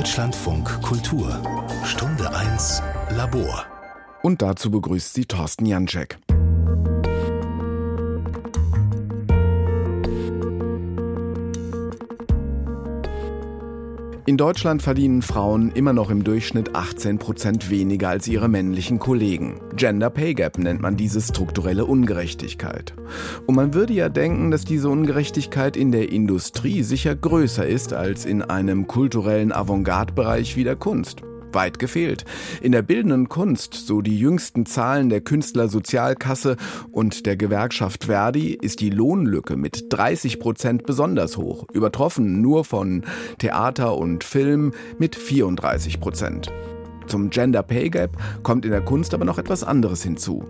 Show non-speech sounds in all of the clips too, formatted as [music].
Deutschlandfunk Kultur Stunde 1 Labor. Und dazu begrüßt sie Thorsten Janczek. In Deutschland verdienen Frauen immer noch im Durchschnitt 18 Prozent weniger als ihre männlichen Kollegen. Gender Pay Gap nennt man diese strukturelle Ungerechtigkeit. Und man würde ja denken, dass diese Ungerechtigkeit in der Industrie sicher größer ist als in einem kulturellen Avantgarde-Bereich wie der Kunst. Weit gefehlt. In der bildenden Kunst, so die jüngsten Zahlen der Künstlersozialkasse und der Gewerkschaft Verdi, ist die Lohnlücke mit 30 Prozent besonders hoch, übertroffen nur von Theater und Film mit 34 Prozent. Zum Gender Pay Gap kommt in der Kunst aber noch etwas anderes hinzu.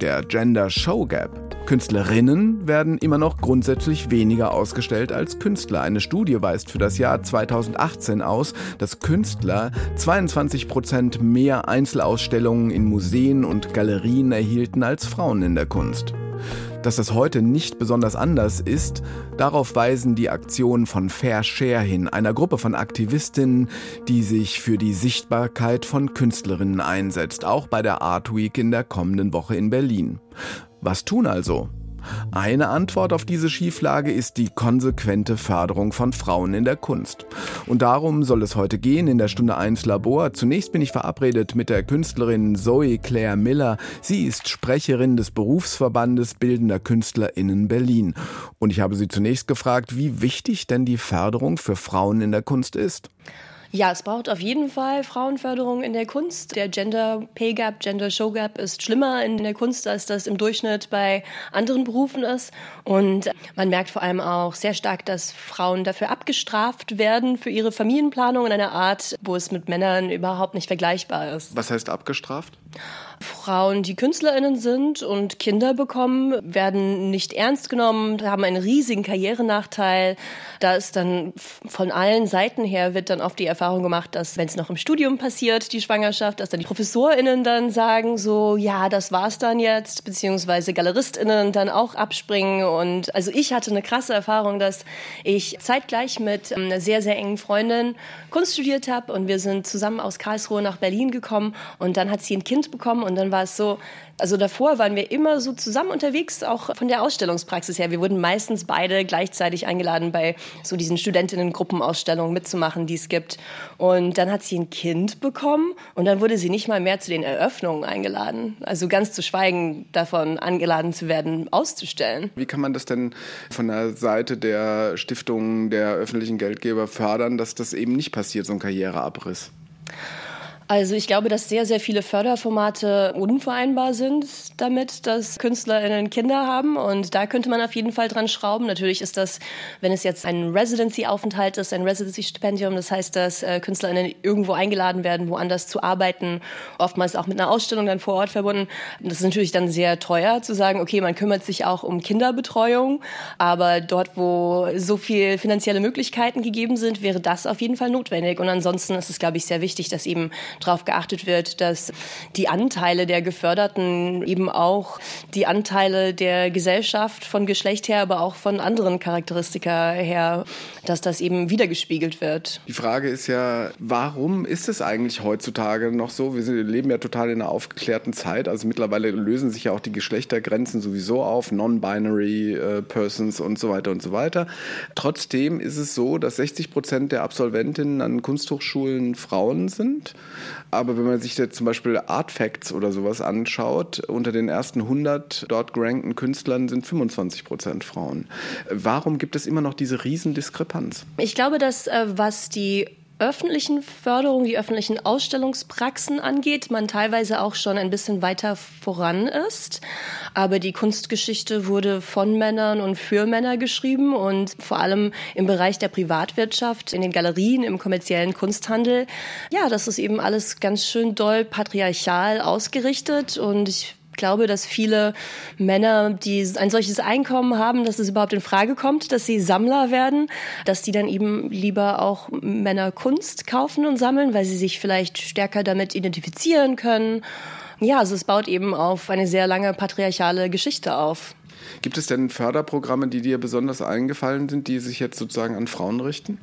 Der Gender Show Gap. Künstlerinnen werden immer noch grundsätzlich weniger ausgestellt als Künstler. Eine Studie weist für das Jahr 2018 aus, dass Künstler 22 Prozent mehr Einzelausstellungen in Museen und Galerien erhielten als Frauen in der Kunst. Dass das heute nicht besonders anders ist, darauf weisen die Aktionen von Fair Share hin, einer Gruppe von Aktivistinnen, die sich für die Sichtbarkeit von Künstlerinnen einsetzt, auch bei der Art Week in der kommenden Woche in Berlin. Was tun also? Eine Antwort auf diese Schieflage ist die konsequente Förderung von Frauen in der Kunst. Und darum soll es heute gehen in der Stunde 1 Labor. Zunächst bin ich verabredet mit der Künstlerin Zoe Claire Miller. Sie ist Sprecherin des Berufsverbandes Bildender KünstlerInnen Berlin. Und ich habe sie zunächst gefragt, wie wichtig denn die Förderung für Frauen in der Kunst ist. Ja, es braucht auf jeden Fall Frauenförderung in der Kunst. Der Gender Pay Gap, Gender Show Gap ist schlimmer in der Kunst, als das im Durchschnitt bei anderen Berufen ist. Und man merkt vor allem auch sehr stark, dass Frauen dafür abgestraft werden für ihre Familienplanung in einer Art, wo es mit Männern überhaupt nicht vergleichbar ist. Was heißt abgestraft? Frauen, die KünstlerInnen sind und Kinder bekommen, werden nicht ernst genommen, haben einen riesigen Karrierenachteil. Da ist dann von allen Seiten her wird dann oft die Erfahrung gemacht, dass wenn es noch im Studium passiert, die Schwangerschaft, dass dann die ProfessorInnen dann sagen so, ja, das war's dann jetzt, beziehungsweise GaleristInnen dann auch abspringen. Und also ich hatte eine krasse Erfahrung, dass ich zeitgleich mit einer sehr, sehr engen Freundin Kunst studiert habe und wir sind zusammen aus Karlsruhe nach Berlin gekommen und dann hat sie ein Kind bekommen und dann war es so, also davor waren wir immer so zusammen unterwegs, auch von der Ausstellungspraxis her. Wir wurden meistens beide gleichzeitig eingeladen, bei so diesen Studentinnen-Gruppenausstellungen mitzumachen, die es gibt. Und dann hat sie ein Kind bekommen und dann wurde sie nicht mal mehr zu den Eröffnungen eingeladen. Also ganz zu schweigen davon, angeladen zu werden, auszustellen. Wie kann man das denn von der Seite der Stiftungen, der öffentlichen Geldgeber fördern, dass das eben nicht passiert, so ein Karriereabriss? Also ich glaube, dass sehr, sehr viele Förderformate unvereinbar sind damit, dass KünstlerInnen Kinder haben. Und da könnte man auf jeden Fall dran schrauben. Natürlich ist das, wenn es jetzt ein Residency-Aufenthalt ist, ein Residency-Stipendium, das heißt, dass äh, KünstlerInnen irgendwo eingeladen werden, woanders zu arbeiten, oftmals auch mit einer Ausstellung dann vor Ort verbunden. Das ist natürlich dann sehr teuer zu sagen, okay, man kümmert sich auch um Kinderbetreuung, aber dort, wo so viel finanzielle Möglichkeiten gegeben sind, wäre das auf jeden Fall notwendig. Und ansonsten ist es, glaube ich, sehr wichtig, dass eben darauf geachtet wird, dass die Anteile der Geförderten eben auch die Anteile der Gesellschaft von Geschlecht her, aber auch von anderen Charakteristika her, dass das eben wiedergespiegelt wird. Die Frage ist ja, warum ist es eigentlich heutzutage noch so? Wir leben ja total in einer aufgeklärten Zeit. Also mittlerweile lösen sich ja auch die Geschlechtergrenzen sowieso auf, non-binary äh, Persons und so weiter und so weiter. Trotzdem ist es so, dass 60 Prozent der Absolventinnen an Kunsthochschulen Frauen sind. Aber wenn man sich jetzt zum Beispiel Artfacts oder sowas anschaut, unter den ersten 100 dort gerankten Künstlern sind 25 Prozent Frauen. Warum gibt es immer noch diese Riesendiskrepanz? Ich glaube, dass äh, was die öffentlichen Förderung, die öffentlichen Ausstellungspraxen angeht, man teilweise auch schon ein bisschen weiter voran ist. Aber die Kunstgeschichte wurde von Männern und für Männer geschrieben und vor allem im Bereich der Privatwirtschaft, in den Galerien, im kommerziellen Kunsthandel. Ja, das ist eben alles ganz schön doll patriarchal ausgerichtet und ich glaube, dass viele Männer, die ein solches Einkommen haben, dass es überhaupt in Frage kommt, dass sie Sammler werden, dass die dann eben lieber auch Männer Kunst kaufen und sammeln, weil sie sich vielleicht stärker damit identifizieren können. Ja, also es baut eben auf eine sehr lange patriarchale Geschichte auf. Gibt es denn Förderprogramme, die dir besonders eingefallen sind, die sich jetzt sozusagen an Frauen richten?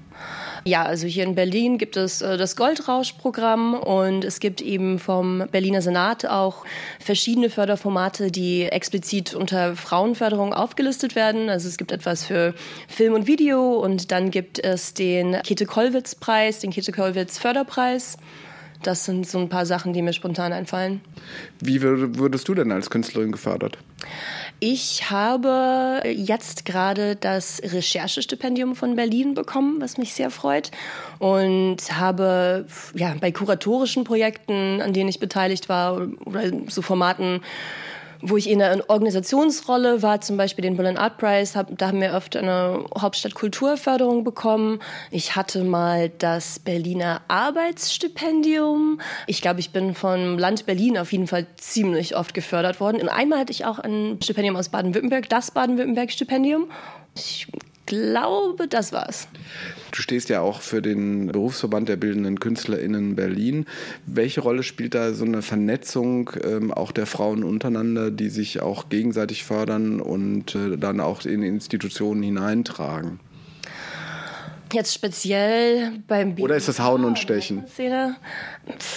Ja, also hier in Berlin gibt es äh, das Goldrausch-Programm und es gibt eben vom Berliner Senat auch verschiedene Förderformate, die explizit unter Frauenförderung aufgelistet werden. Also es gibt etwas für Film und Video und dann gibt es den Käthe-Kollwitz-Preis, den Käthe-Kollwitz-Förderpreis. Das sind so ein paar Sachen, die mir spontan einfallen. Wie würdest du denn als Künstlerin gefördert? Ich habe jetzt gerade das Recherchestipendium von Berlin bekommen, was mich sehr freut. Und habe ja, bei kuratorischen Projekten, an denen ich beteiligt war, oder so Formaten, wo ich in einer Organisationsrolle war, zum Beispiel den Berlin Art Prize, hab, da haben wir öfter eine Hauptstadtkulturförderung bekommen. Ich hatte mal das Berliner Arbeitsstipendium. Ich glaube, ich bin vom Land Berlin auf jeden Fall ziemlich oft gefördert worden. Und einmal hatte ich auch ein Stipendium aus Baden-Württemberg, das Baden-Württemberg-Stipendium. Ich glaube, das war's. Du stehst ja auch für den Berufsverband der bildenden KünstlerInnen Berlin. Welche Rolle spielt da so eine Vernetzung ähm, auch der Frauen untereinander, die sich auch gegenseitig fördern und äh, dann auch in Institutionen hineintragen? Jetzt speziell beim Oder ist das Hauen und Stechen?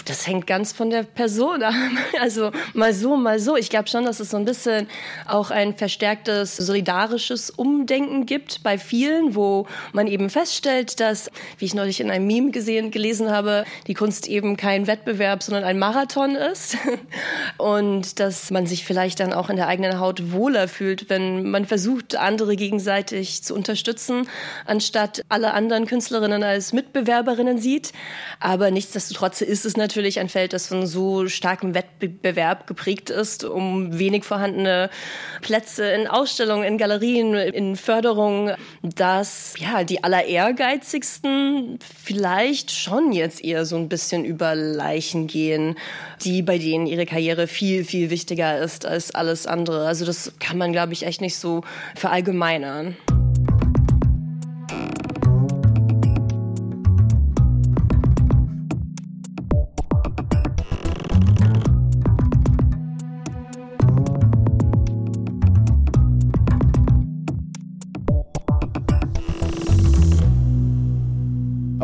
Das hängt ganz von der Person ab. [laughs] Also mal so, mal so. Ich glaube schon, dass es so ein bisschen auch ein verstärktes solidarisches Umdenken gibt bei vielen, wo man eben feststellt, dass, wie ich neulich in einem Meme gesehen, gelesen habe, die Kunst eben kein Wettbewerb, sondern ein Marathon ist. [laughs] Und dass man sich vielleicht dann auch in der eigenen Haut wohler fühlt, wenn man versucht, andere gegenseitig zu unterstützen, anstatt alle anderen Künstlerinnen als Mitbewerberinnen sieht. Aber nichtsdestotrotz ist es natürlich ein Feld, das von so starkem Wettbewerb geprägt ist, um wenig vorhandene Plätze in Ausstellungen, in Galerien, in Förderungen, dass ja die aller ehrgeizigsten vielleicht schon jetzt eher so ein bisschen über Leichen gehen, die bei denen ihre Karriere viel viel wichtiger ist als alles andere. Also das kann man glaube ich echt nicht so verallgemeinern.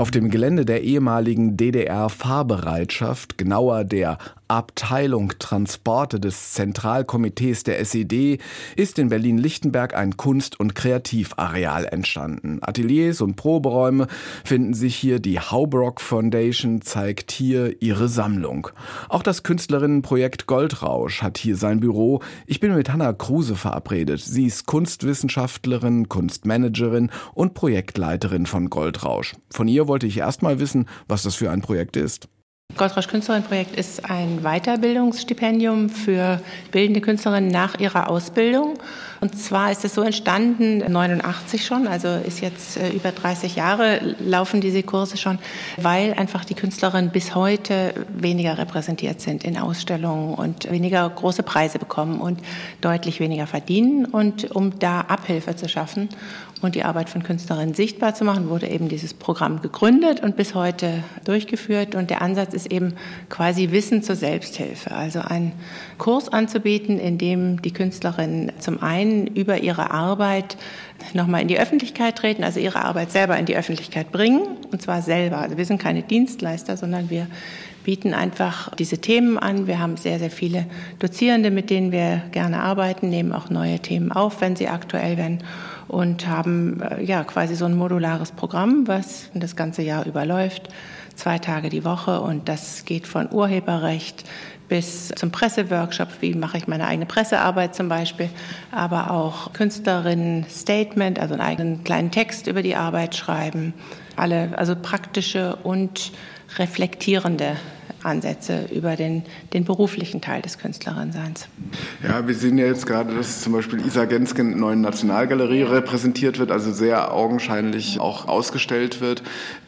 Auf dem Gelände der ehemaligen DDR-Fahrbereitschaft, genauer der Abteilung Transporte des Zentralkomitees der SED ist in Berlin-Lichtenberg ein Kunst- und Kreativareal entstanden. Ateliers und Proberäume finden sich hier. Die Haubrock Foundation zeigt hier ihre Sammlung. Auch das Künstlerinnenprojekt Goldrausch hat hier sein Büro. Ich bin mit Hanna Kruse verabredet. Sie ist Kunstwissenschaftlerin, Kunstmanagerin und Projektleiterin von Goldrausch. Von ihr wollte ich erst mal wissen, was das für ein Projekt ist. Goldrausch Künstlerinnenprojekt ist ein Weiterbildungsstipendium für bildende Künstlerinnen nach ihrer Ausbildung. Und zwar ist es so entstanden, 89 schon, also ist jetzt äh, über 30 Jahre laufen diese Kurse schon, weil einfach die Künstlerinnen bis heute weniger repräsentiert sind in Ausstellungen und weniger große Preise bekommen und deutlich weniger verdienen. Und um da Abhilfe zu schaffen und die Arbeit von Künstlerinnen sichtbar zu machen, wurde eben dieses Programm gegründet und bis heute durchgeführt. Und der Ansatz ist eben quasi Wissen zur Selbsthilfe, also einen Kurs anzubieten, in dem die Künstlerinnen zum einen über ihre Arbeit nochmal in die Öffentlichkeit treten, also ihre Arbeit selber in die Öffentlichkeit bringen, und zwar selber. Also wir sind keine Dienstleister, sondern wir bieten einfach diese Themen an. Wir haben sehr, sehr viele Dozierende, mit denen wir gerne arbeiten, nehmen auch neue Themen auf, wenn sie aktuell werden und haben äh, ja quasi so ein modulares Programm, was das ganze Jahr überläuft, zwei Tage die Woche und das geht von Urheberrecht bis zum Presseworkshop, wie mache ich meine eigene Pressearbeit zum Beispiel, aber auch Künstlerinnen-Statement, also einen eigenen kleinen Text über die Arbeit schreiben, alle, also praktische und reflektierende Ansätze über den, den beruflichen Teil des Künstlerinnenseins. Ja, wir sehen ja jetzt gerade, dass zum Beispiel Isa Genske in der neuen Nationalgalerie repräsentiert wird, also sehr augenscheinlich auch ausgestellt wird.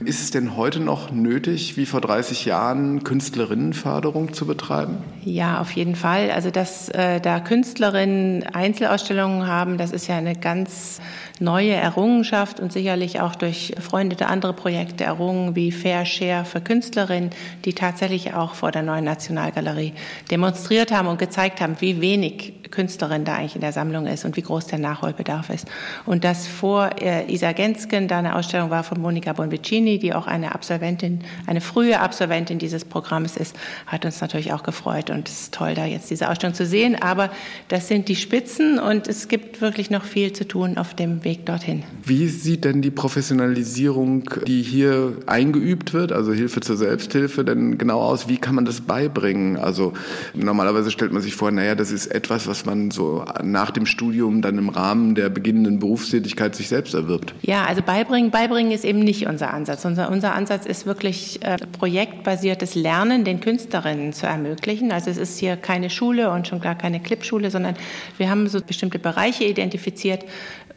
Ist es denn heute noch nötig, wie vor 30 Jahren, Künstlerinnenförderung zu betreiben? Ja, auf jeden Fall. Also, dass äh, da Künstlerinnen Einzelausstellungen haben, das ist ja eine ganz neue Errungenschaft und sicherlich auch durch befreundete andere Projekte errungen wie Fair Share für Künstlerinnen, die tatsächlich auch vor der neuen Nationalgalerie demonstriert haben und gezeigt haben, wie wenig Künstlerin da eigentlich in der Sammlung ist und wie groß der Nachholbedarf ist. Und dass vor äh, Isa Gensken da eine Ausstellung war von Monika Bonvicini, die auch eine Absolventin, eine frühe Absolventin dieses Programms ist, hat uns natürlich auch gefreut und es ist toll, da jetzt diese Ausstellung zu sehen. Aber das sind die Spitzen und es gibt wirklich noch viel zu tun auf dem Weg dorthin. Wie sieht denn die Professionalisierung, die hier eingeübt wird, also Hilfe zur Selbsthilfe, denn genau aus? Wie kann man das beibringen? Also normalerweise stellt man sich vor, naja, das ist etwas, was man so nach dem Studium dann im Rahmen der beginnenden Berufstätigkeit sich selbst erwirbt. Ja, also beibringen, beibringen ist eben nicht unser Ansatz. Unser, unser Ansatz ist wirklich äh, projektbasiertes Lernen den Künstlerinnen zu ermöglichen. Also es ist hier keine Schule und schon gar keine Clipschule, sondern wir haben so bestimmte Bereiche identifiziert,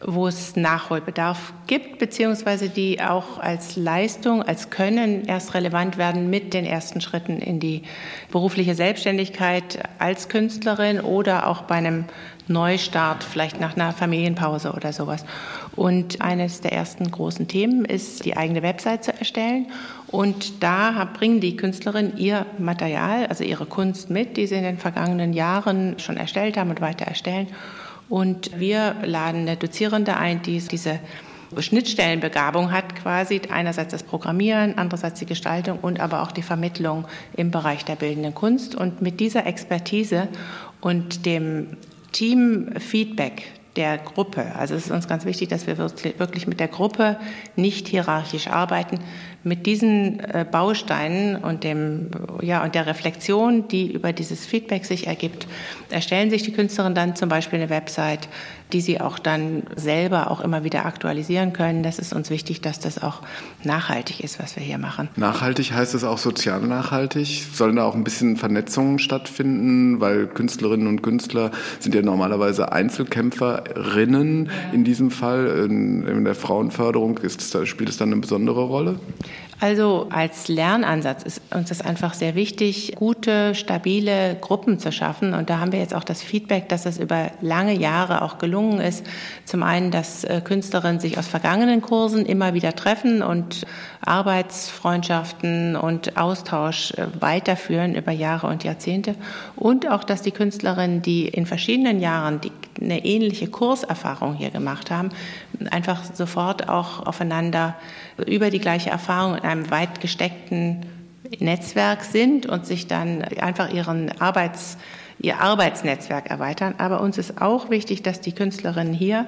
wo es Nachholbedarf gibt, beziehungsweise die auch als Leistung, als Können erst relevant werden mit den ersten Schritten in die berufliche Selbstständigkeit als Künstlerin oder auch bei einem Neustart, vielleicht nach einer Familienpause oder sowas. Und eines der ersten großen Themen ist, die eigene Website zu erstellen. Und da bringen die Künstlerinnen ihr Material, also ihre Kunst mit, die sie in den vergangenen Jahren schon erstellt haben und weiter erstellen. Und wir laden eine Dozierende ein, die diese Schnittstellenbegabung hat quasi einerseits das Programmieren, andererseits die Gestaltung und aber auch die Vermittlung im Bereich der bildenden Kunst. Und mit dieser Expertise und dem Teamfeedback der Gruppe, also es ist uns ganz wichtig, dass wir wirklich mit der Gruppe nicht hierarchisch arbeiten, mit diesen äh, Bausteinen und dem ja und der Reflexion, die über dieses Feedback sich ergibt, erstellen sich die Künstlerinnen dann zum Beispiel eine Website, die sie auch dann selber auch immer wieder aktualisieren können. Das ist uns wichtig, dass das auch nachhaltig ist, was wir hier machen. Nachhaltig heißt es auch sozial nachhaltig. Sollen da auch ein bisschen Vernetzungen stattfinden, weil Künstlerinnen und Künstler sind ja normalerweise Einzelkämpferinnen. In diesem Fall in, in der Frauenförderung ist, spielt es dann eine besondere Rolle? Also als Lernansatz ist uns das einfach sehr wichtig, gute, stabile Gruppen zu schaffen. Und da haben wir jetzt auch das Feedback, dass es über lange Jahre auch gelungen ist. Zum einen, dass äh, Künstlerinnen sich aus vergangenen Kursen immer wieder treffen und Arbeitsfreundschaften und Austausch äh, weiterführen über Jahre und Jahrzehnte. Und auch, dass die Künstlerinnen, die in verschiedenen Jahren die, eine ähnliche Kurserfahrung hier gemacht haben, einfach sofort auch aufeinander über die gleiche Erfahrung in einem weit gesteckten Netzwerk sind und sich dann einfach ihren Arbeits, ihr Arbeitsnetzwerk erweitern. Aber uns ist auch wichtig, dass die Künstlerinnen hier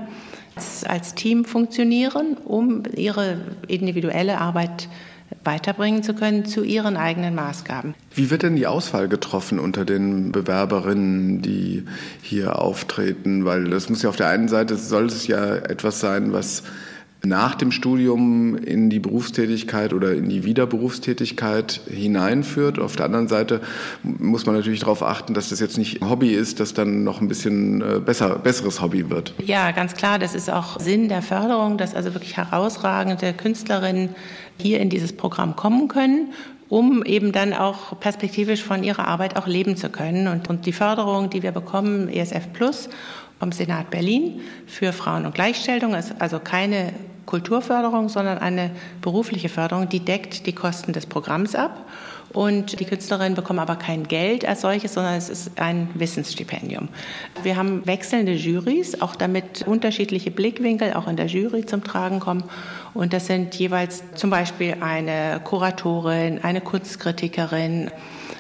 als Team funktionieren, um ihre individuelle Arbeit weiterbringen zu können zu ihren eigenen Maßgaben. Wie wird denn die Auswahl getroffen unter den Bewerberinnen, die hier auftreten? Weil das muss ja auf der einen Seite soll es ja etwas sein, was nach dem Studium in die Berufstätigkeit oder in die Wiederberufstätigkeit hineinführt. Auf der anderen Seite muss man natürlich darauf achten, dass das jetzt nicht ein Hobby ist, das dann noch ein bisschen äh, besser, besseres Hobby wird. Ja, ganz klar. Das ist auch Sinn der Förderung, dass also wirklich herausragende Künstlerinnen hier in dieses Programm kommen können um eben dann auch perspektivisch von ihrer Arbeit auch leben zu können. Und, und die Förderung, die wir bekommen, ESF Plus vom Senat Berlin für Frauen und Gleichstellung, ist also keine Kulturförderung, sondern eine berufliche Förderung, die deckt die Kosten des Programms ab. Und die Künstlerinnen bekommen aber kein Geld als solches, sondern es ist ein Wissensstipendium. Wir haben wechselnde Jurys, auch damit unterschiedliche Blickwinkel auch in der Jury zum Tragen kommen. Und das sind jeweils zum Beispiel eine Kuratorin, eine Kunstkritikerin,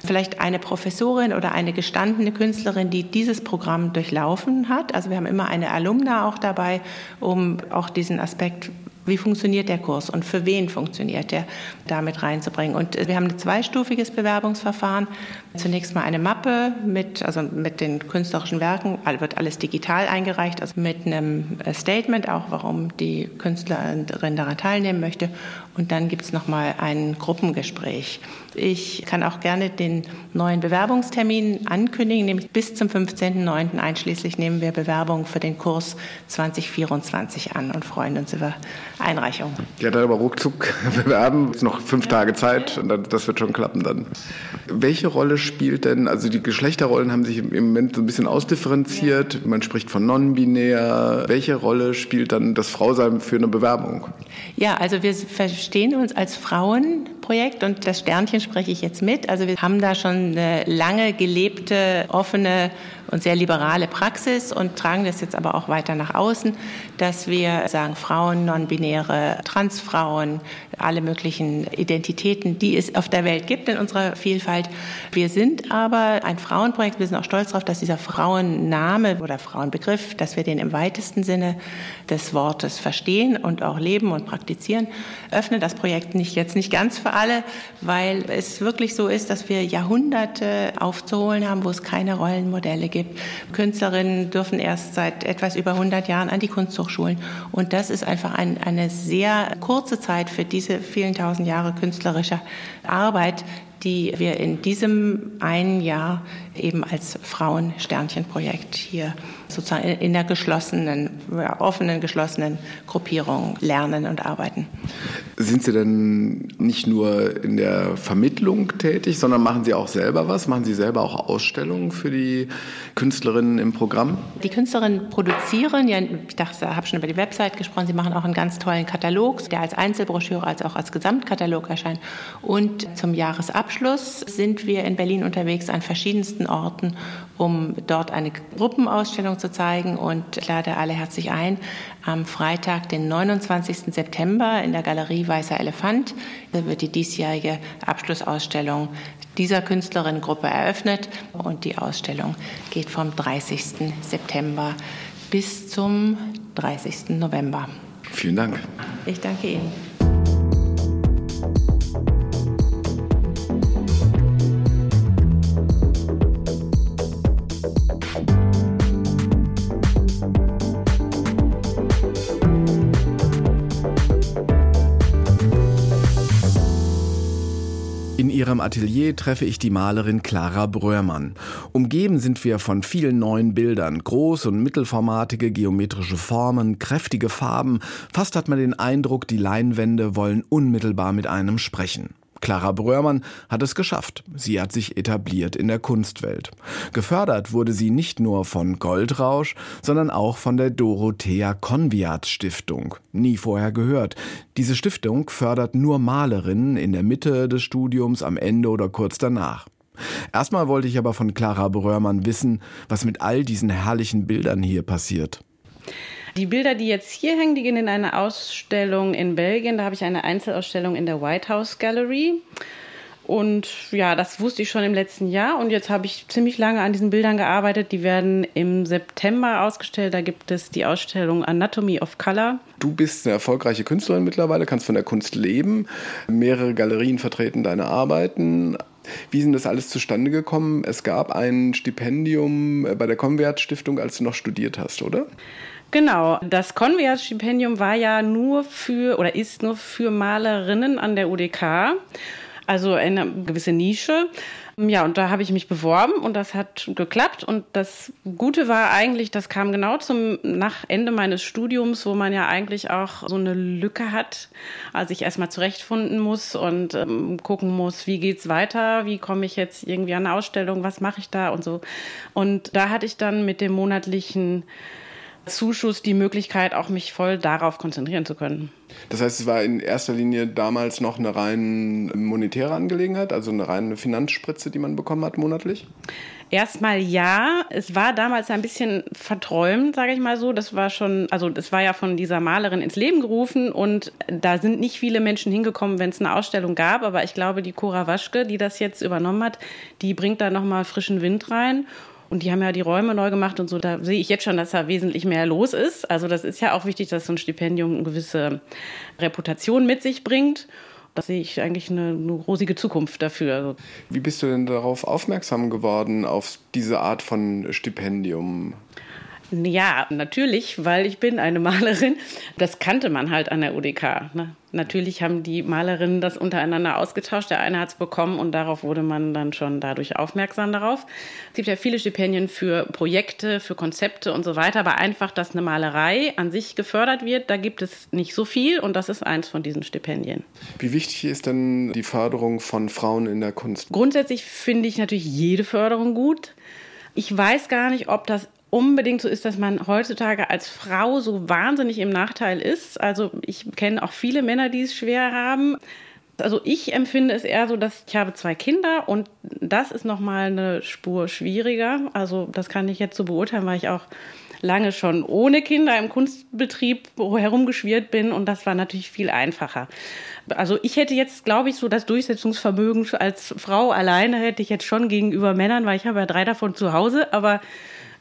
vielleicht eine Professorin oder eine gestandene Künstlerin, die dieses Programm durchlaufen hat. Also wir haben immer eine Alumna auch dabei, um auch diesen Aspekt wie funktioniert der Kurs und für wen funktioniert der, damit reinzubringen. Und wir haben ein zweistufiges Bewerbungsverfahren. Zunächst mal eine Mappe mit, also mit den künstlerischen Werken, wird alles digital eingereicht, also mit einem Statement auch, warum die Künstlerin daran teilnehmen möchte. Und dann gibt es nochmal ein Gruppengespräch. Ich kann auch gerne den neuen Bewerbungstermin ankündigen, nämlich bis zum 15.09. einschließlich nehmen wir Bewerbungen für den Kurs 2024 an und freuen uns über Einreichung. Ja, dann aber ruckzuck [laughs] bewerben. Es noch fünf Tage Zeit und das wird schon klappen dann. Welche Rolle spielt denn, also die Geschlechterrollen haben sich im Moment so ein bisschen ausdifferenziert. Man spricht von non-binär. Welche Rolle spielt dann das Frausein für eine Bewerbung? Ja, also wir verstehen uns als Frauenprojekt und das Sternchen spreche ich jetzt mit. Also wir haben da schon eine lange gelebte, offene und sehr liberale Praxis und tragen das jetzt aber auch weiter nach außen, dass wir sagen, Frauen, non-binäre, Transfrauen, alle möglichen Identitäten, die es auf der Welt gibt in unserer Vielfalt. Wir sind aber ein Frauenprojekt. Wir sind auch stolz darauf, dass dieser Frauenname oder Frauenbegriff, dass wir den im weitesten Sinne des Wortes verstehen und auch leben und praktizieren. Öffnen das Projekt nicht jetzt nicht ganz für alle, weil es wirklich so ist, dass wir Jahrhunderte aufzuholen haben, wo es keine Rollenmodelle gibt. Künstlerinnen dürfen erst seit etwas über 100 Jahren an die Kunsthochschulen. Und das ist einfach ein, eine sehr kurze Zeit für diese vielen tausend Jahre künstlerischer Arbeit, die wir in diesem einen Jahr eben als Frauen-Sternchen-Projekt hier sozusagen in der geschlossenen, offenen, geschlossenen Gruppierung lernen und arbeiten. Sind Sie denn nicht nur in der Vermittlung tätig, sondern machen Sie auch selber was? Machen Sie selber auch Ausstellungen für die Künstlerinnen im Programm? Die Künstlerinnen produzieren, ja, ich dachte, habe schon über die Website gesprochen, sie machen auch einen ganz tollen Katalog, der als Einzelbroschüre als auch als Gesamtkatalog erscheint. Und zum Jahresabschluss sind wir in Berlin unterwegs an verschiedensten Orten, um dort eine Gruppenausstellung zu zeigen. Und ich lade alle herzlich ein, am Freitag, den 29. September in der Galerie Weißer Elefant wird die diesjährige Abschlussausstellung dieser Künstlerinnengruppe eröffnet. Und die Ausstellung geht vom 30. September bis zum 30. November. Vielen Dank. Ich danke Ihnen. Ihrem Atelier treffe ich die Malerin Clara Bröhrmann. Umgeben sind wir von vielen neuen Bildern, groß- und mittelformatige geometrische Formen, kräftige Farben. Fast hat man den Eindruck, die Leinwände wollen unmittelbar mit einem sprechen. Clara Bröhrmann hat es geschafft. Sie hat sich etabliert in der Kunstwelt. Gefördert wurde sie nicht nur von Goldrausch, sondern auch von der Dorothea Konviat Stiftung. Nie vorher gehört. Diese Stiftung fördert nur Malerinnen in der Mitte des Studiums, am Ende oder kurz danach. Erstmal wollte ich aber von Clara Bröhrmann wissen, was mit all diesen herrlichen Bildern hier passiert. Die Bilder, die jetzt hier hängen, die gehen in eine Ausstellung in Belgien. Da habe ich eine Einzelausstellung in der White House Gallery. Und ja, das wusste ich schon im letzten Jahr. Und jetzt habe ich ziemlich lange an diesen Bildern gearbeitet. Die werden im September ausgestellt. Da gibt es die Ausstellung Anatomy of Color. Du bist eine erfolgreiche Künstlerin mittlerweile, kannst von der Kunst leben. Mehrere Galerien vertreten deine Arbeiten. Wie sind das alles zustande gekommen? Es gab ein Stipendium bei der Convert Stiftung, als du noch studiert hast, oder? Genau, das Conveas-Stipendium war ja nur für oder ist nur für Malerinnen an der UDK, also eine gewisse Nische. Ja, und da habe ich mich beworben und das hat geklappt. Und das Gute war eigentlich, das kam genau zum nach Ende meines Studiums, wo man ja eigentlich auch so eine Lücke hat, also ich erstmal zurechtfinden muss und ähm, gucken muss, wie geht's weiter, wie komme ich jetzt irgendwie an eine Ausstellung, was mache ich da und so. Und da hatte ich dann mit dem monatlichen Zuschuss die Möglichkeit, auch mich voll darauf konzentrieren zu können. Das heißt, es war in erster Linie damals noch eine rein monetäre Angelegenheit, also eine reine Finanzspritze, die man bekommen hat monatlich? Erstmal ja. Es war damals ein bisschen verträumt, sage ich mal so. Das war schon, also das war ja von dieser Malerin ins Leben gerufen und da sind nicht viele Menschen hingekommen, wenn es eine Ausstellung gab. Aber ich glaube, die Cora Waschke, die das jetzt übernommen hat, die bringt da nochmal frischen Wind rein. Und die haben ja die Räume neu gemacht und so. Da sehe ich jetzt schon, dass da wesentlich mehr los ist. Also das ist ja auch wichtig, dass so ein Stipendium eine gewisse Reputation mit sich bringt. Da sehe ich eigentlich eine, eine rosige Zukunft dafür. Wie bist du denn darauf aufmerksam geworden, auf diese Art von Stipendium? Ja, natürlich, weil ich bin eine Malerin. Das kannte man halt an der UDK. Ne? Natürlich haben die Malerinnen das untereinander ausgetauscht. Der eine hat es bekommen und darauf wurde man dann schon dadurch aufmerksam darauf. Es gibt ja viele Stipendien für Projekte, für Konzepte und so weiter, aber einfach, dass eine Malerei an sich gefördert wird, da gibt es nicht so viel und das ist eins von diesen Stipendien. Wie wichtig ist denn die Förderung von Frauen in der Kunst? Grundsätzlich finde ich natürlich jede Förderung gut. Ich weiß gar nicht, ob das unbedingt so ist, dass man heutzutage als Frau so wahnsinnig im Nachteil ist. Also ich kenne auch viele Männer, die es schwer haben. Also ich empfinde es eher so, dass ich habe zwei Kinder und das ist nochmal eine Spur schwieriger. Also das kann ich jetzt so beurteilen, weil ich auch lange schon ohne Kinder im Kunstbetrieb herumgeschwirrt bin und das war natürlich viel einfacher. Also ich hätte jetzt, glaube ich, so das Durchsetzungsvermögen als Frau alleine hätte ich jetzt schon gegenüber Männern, weil ich habe ja drei davon zu Hause, aber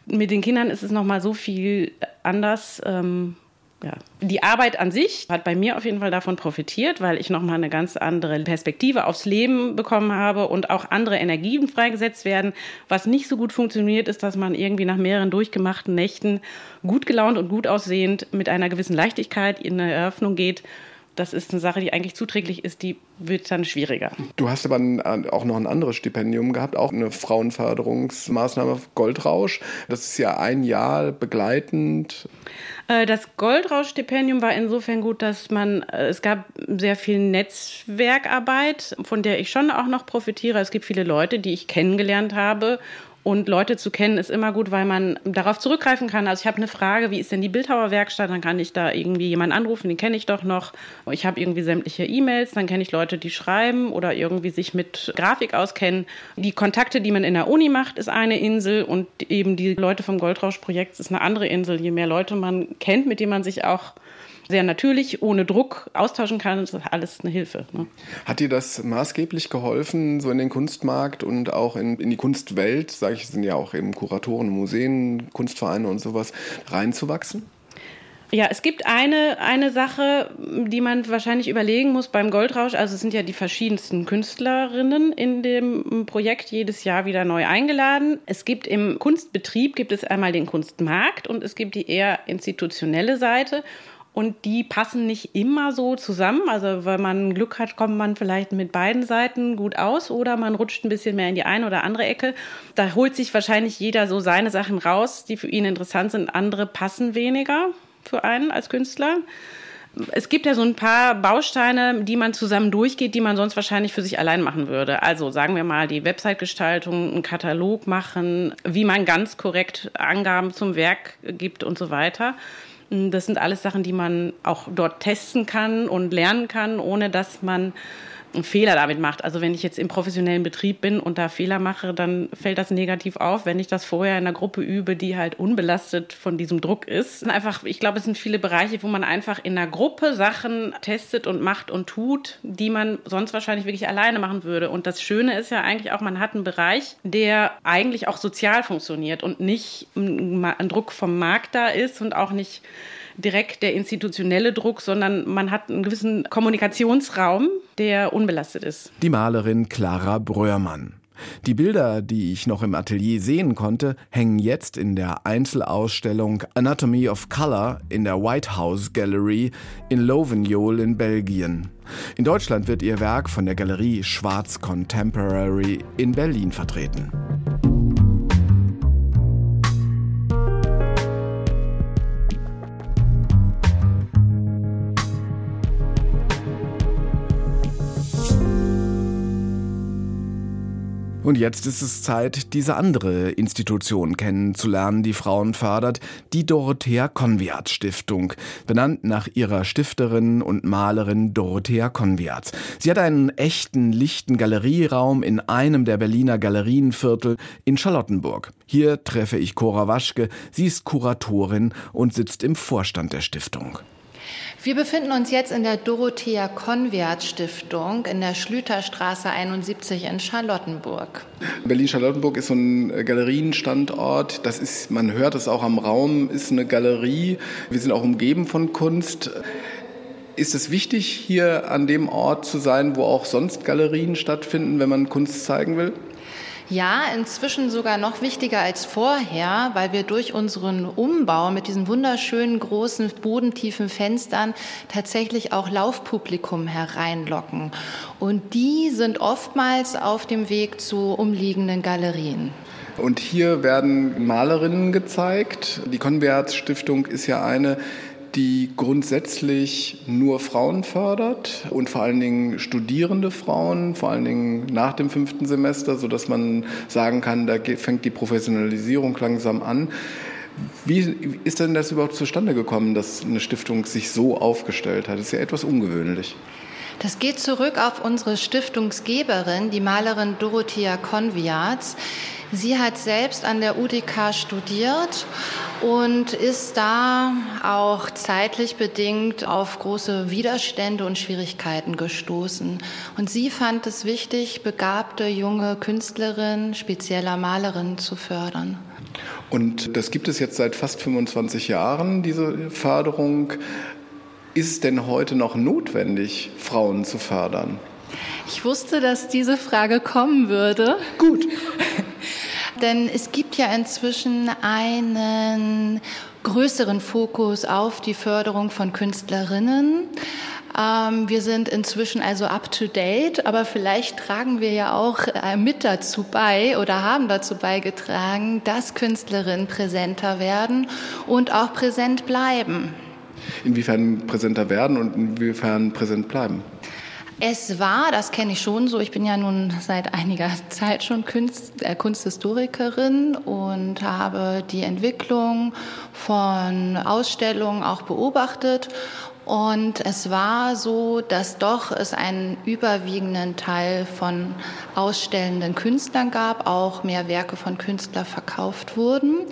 mit den Kindern ist es nochmal so viel anders. Ähm, ja. Die Arbeit an sich hat bei mir auf jeden Fall davon profitiert, weil ich nochmal eine ganz andere Perspektive aufs Leben bekommen habe und auch andere Energien freigesetzt werden. Was nicht so gut funktioniert, ist, dass man irgendwie nach mehreren durchgemachten Nächten gut gelaunt und gut aussehend mit einer gewissen Leichtigkeit in eine Eröffnung geht das ist eine Sache, die eigentlich zuträglich ist, die wird dann schwieriger. Du hast aber auch noch ein anderes Stipendium gehabt, auch eine Frauenförderungsmaßnahme Goldrausch. Das ist ja ein Jahr begleitend. Äh, das Goldrausch-Stipendium war insofern gut, dass man, äh, es gab sehr viel Netzwerkarbeit, von der ich schon auch noch profitiere. Es gibt viele Leute, die ich kennengelernt habe und Leute zu kennen ist immer gut, weil man darauf zurückgreifen kann. Also ich habe eine Frage, wie ist denn die Bildhauerwerkstatt? Dann kann ich da irgendwie jemanden anrufen, den kenne ich doch noch. Ich habe irgendwie sämtliche E-Mails, dann kenne ich Leute, die schreiben oder irgendwie sich mit Grafik auskennen. Die Kontakte, die man in der Uni macht, ist eine Insel und eben die Leute vom Goldrausch-Projekt ist eine andere Insel. Je mehr Leute man kennt, mit denen man sich auch sehr natürlich, ohne Druck austauschen kann. Das ist alles eine Hilfe. Ne? Hat dir das maßgeblich geholfen, so in den Kunstmarkt und auch in, in die Kunstwelt, sage ich, sind ja auch eben Kuratoren, Museen, Kunstvereine und sowas, reinzuwachsen? Ja, es gibt eine, eine Sache, die man wahrscheinlich überlegen muss beim Goldrausch. Also es sind ja die verschiedensten Künstlerinnen in dem Projekt jedes Jahr wieder neu eingeladen. Es gibt im Kunstbetrieb gibt es einmal den Kunstmarkt und es gibt die eher institutionelle Seite und die passen nicht immer so zusammen. Also wenn man Glück hat, kommt man vielleicht mit beiden Seiten gut aus oder man rutscht ein bisschen mehr in die eine oder andere Ecke. Da holt sich wahrscheinlich jeder so seine Sachen raus, die für ihn interessant sind. Andere passen weniger für einen als Künstler. Es gibt ja so ein paar Bausteine, die man zusammen durchgeht, die man sonst wahrscheinlich für sich allein machen würde. Also sagen wir mal die Website-Gestaltung, einen Katalog machen, wie man ganz korrekt Angaben zum Werk gibt und so weiter. Das sind alles Sachen, die man auch dort testen kann und lernen kann, ohne dass man einen Fehler damit macht. Also wenn ich jetzt im professionellen Betrieb bin und da Fehler mache, dann fällt das negativ auf. Wenn ich das vorher in einer Gruppe übe, die halt unbelastet von diesem Druck ist. Einfach, ich glaube, es sind viele Bereiche, wo man einfach in einer Gruppe Sachen testet und macht und tut, die man sonst wahrscheinlich wirklich alleine machen würde. Und das Schöne ist ja eigentlich auch, man hat einen Bereich, der eigentlich auch sozial funktioniert und nicht ein Druck vom Markt da ist und auch nicht direkt der institutionelle Druck, sondern man hat einen gewissen Kommunikationsraum, der unbelastet ist. Die Malerin Clara Bröhrmann. Die Bilder, die ich noch im Atelier sehen konnte, hängen jetzt in der Einzelausstellung Anatomy of Color in der White House Gallery in Lovenjol in Belgien. In Deutschland wird ihr Werk von der Galerie Schwarz Contemporary in Berlin vertreten. Und jetzt ist es Zeit, diese andere Institution kennenzulernen, die Frauen fördert, die Dorothea Konviat Stiftung, benannt nach ihrer Stifterin und Malerin Dorothea Konviat. Sie hat einen echten, lichten Galerieraum in einem der Berliner Galerienviertel in Charlottenburg. Hier treffe ich Cora Waschke. Sie ist Kuratorin und sitzt im Vorstand der Stiftung. Wir befinden uns jetzt in der Dorothea Konvert Stiftung in der Schlüterstraße 71 in Charlottenburg. Berlin-Charlottenburg ist so ein Galerienstandort. Das ist, man hört es auch am Raum, ist eine Galerie. Wir sind auch umgeben von Kunst. Ist es wichtig, hier an dem Ort zu sein, wo auch sonst Galerien stattfinden, wenn man Kunst zeigen will? Ja, inzwischen sogar noch wichtiger als vorher, weil wir durch unseren Umbau mit diesen wunderschönen großen bodentiefen Fenstern tatsächlich auch Laufpublikum hereinlocken. Und die sind oftmals auf dem Weg zu umliegenden Galerien. Und hier werden Malerinnen gezeigt. Die Konverts Stiftung ist ja eine, die grundsätzlich nur Frauen fördert und vor allen Dingen studierende Frauen, vor allen Dingen nach dem fünften Semester, sodass man sagen kann, da fängt die Professionalisierung langsam an. Wie ist denn das überhaupt zustande gekommen, dass eine Stiftung sich so aufgestellt hat? Das ist ja etwas ungewöhnlich. Das geht zurück auf unsere Stiftungsgeberin, die Malerin Dorothea Konviatz. Sie hat selbst an der UDK studiert und ist da auch zeitlich bedingt auf große Widerstände und Schwierigkeiten gestoßen. Und sie fand es wichtig, begabte junge Künstlerinnen, spezieller Malerinnen zu fördern. Und das gibt es jetzt seit fast 25 Jahren, diese Förderung. Ist denn heute noch notwendig, Frauen zu fördern? Ich wusste, dass diese Frage kommen würde. Gut. [laughs] Denn es gibt ja inzwischen einen größeren Fokus auf die Förderung von Künstlerinnen. Ähm, wir sind inzwischen also up-to-date, aber vielleicht tragen wir ja auch äh, mit dazu bei oder haben dazu beigetragen, dass Künstlerinnen präsenter werden und auch präsent bleiben. Inwiefern präsenter werden und inwiefern präsent bleiben? Es war, das kenne ich schon so, ich bin ja nun seit einiger [laughs] Zeit schon Kunst, äh, Kunsthistorikerin und habe die Entwicklung von Ausstellungen auch beobachtet. Und es war so, dass doch es einen überwiegenden Teil von ausstellenden Künstlern gab, auch mehr Werke von Künstlern verkauft wurden.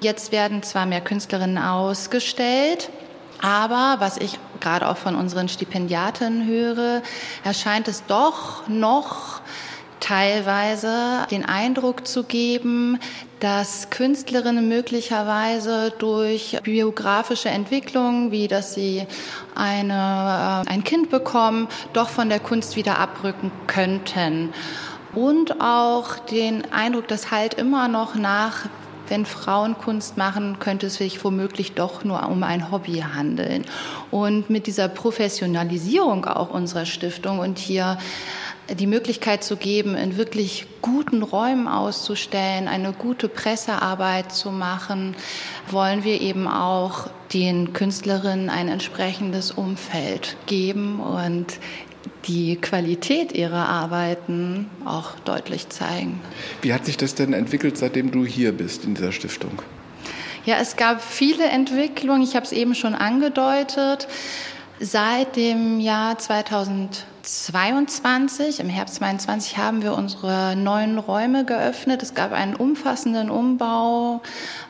Jetzt werden zwar mehr Künstlerinnen ausgestellt, aber was ich gerade auch von unseren Stipendiaten höre, erscheint es doch noch teilweise den Eindruck zu geben, dass Künstlerinnen möglicherweise durch biografische Entwicklungen, wie dass sie eine, äh, ein Kind bekommen, doch von der Kunst wieder abrücken könnten. Und auch den Eindruck, dass halt immer noch nach wenn Frauen Kunst machen, könnte es sich womöglich doch nur um ein Hobby handeln. Und mit dieser Professionalisierung auch unserer Stiftung und hier die Möglichkeit zu geben, in wirklich guten Räumen auszustellen, eine gute Pressearbeit zu machen, wollen wir eben auch den Künstlerinnen ein entsprechendes Umfeld geben und die Qualität ihrer Arbeiten auch deutlich zeigen. Wie hat sich das denn entwickelt, seitdem du hier bist in dieser Stiftung? Ja, es gab viele Entwicklungen. Ich habe es eben schon angedeutet. Seit dem Jahr 2022, im Herbst 2022, haben wir unsere neuen Räume geöffnet. Es gab einen umfassenden Umbau,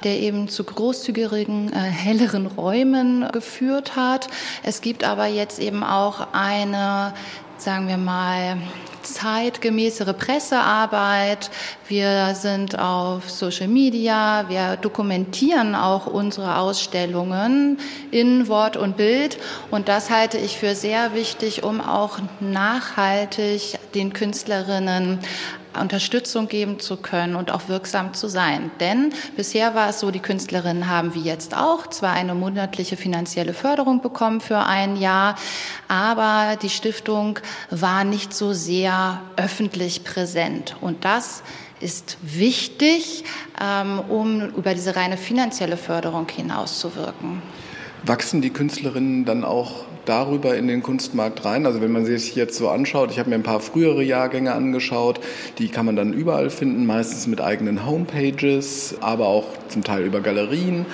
der eben zu großzügigen, äh, helleren Räumen geführt hat. Es gibt aber jetzt eben auch eine sagen wir mal, zeitgemäßere Pressearbeit. Wir sind auf Social Media. Wir dokumentieren auch unsere Ausstellungen in Wort und Bild. Und das halte ich für sehr wichtig, um auch nachhaltig den Künstlerinnen Unterstützung geben zu können und auch wirksam zu sein. Denn bisher war es so, die Künstlerinnen haben wie jetzt auch zwar eine monatliche finanzielle Förderung bekommen für ein Jahr, aber die Stiftung war nicht so sehr öffentlich präsent. Und das ist wichtig, ähm, um über diese reine finanzielle Förderung hinauszuwirken. Wachsen die Künstlerinnen dann auch darüber in den Kunstmarkt rein. Also wenn man sich jetzt so anschaut, ich habe mir ein paar frühere Jahrgänge angeschaut, die kann man dann überall finden, meistens mit eigenen Homepages, aber auch zum Teil über Galerien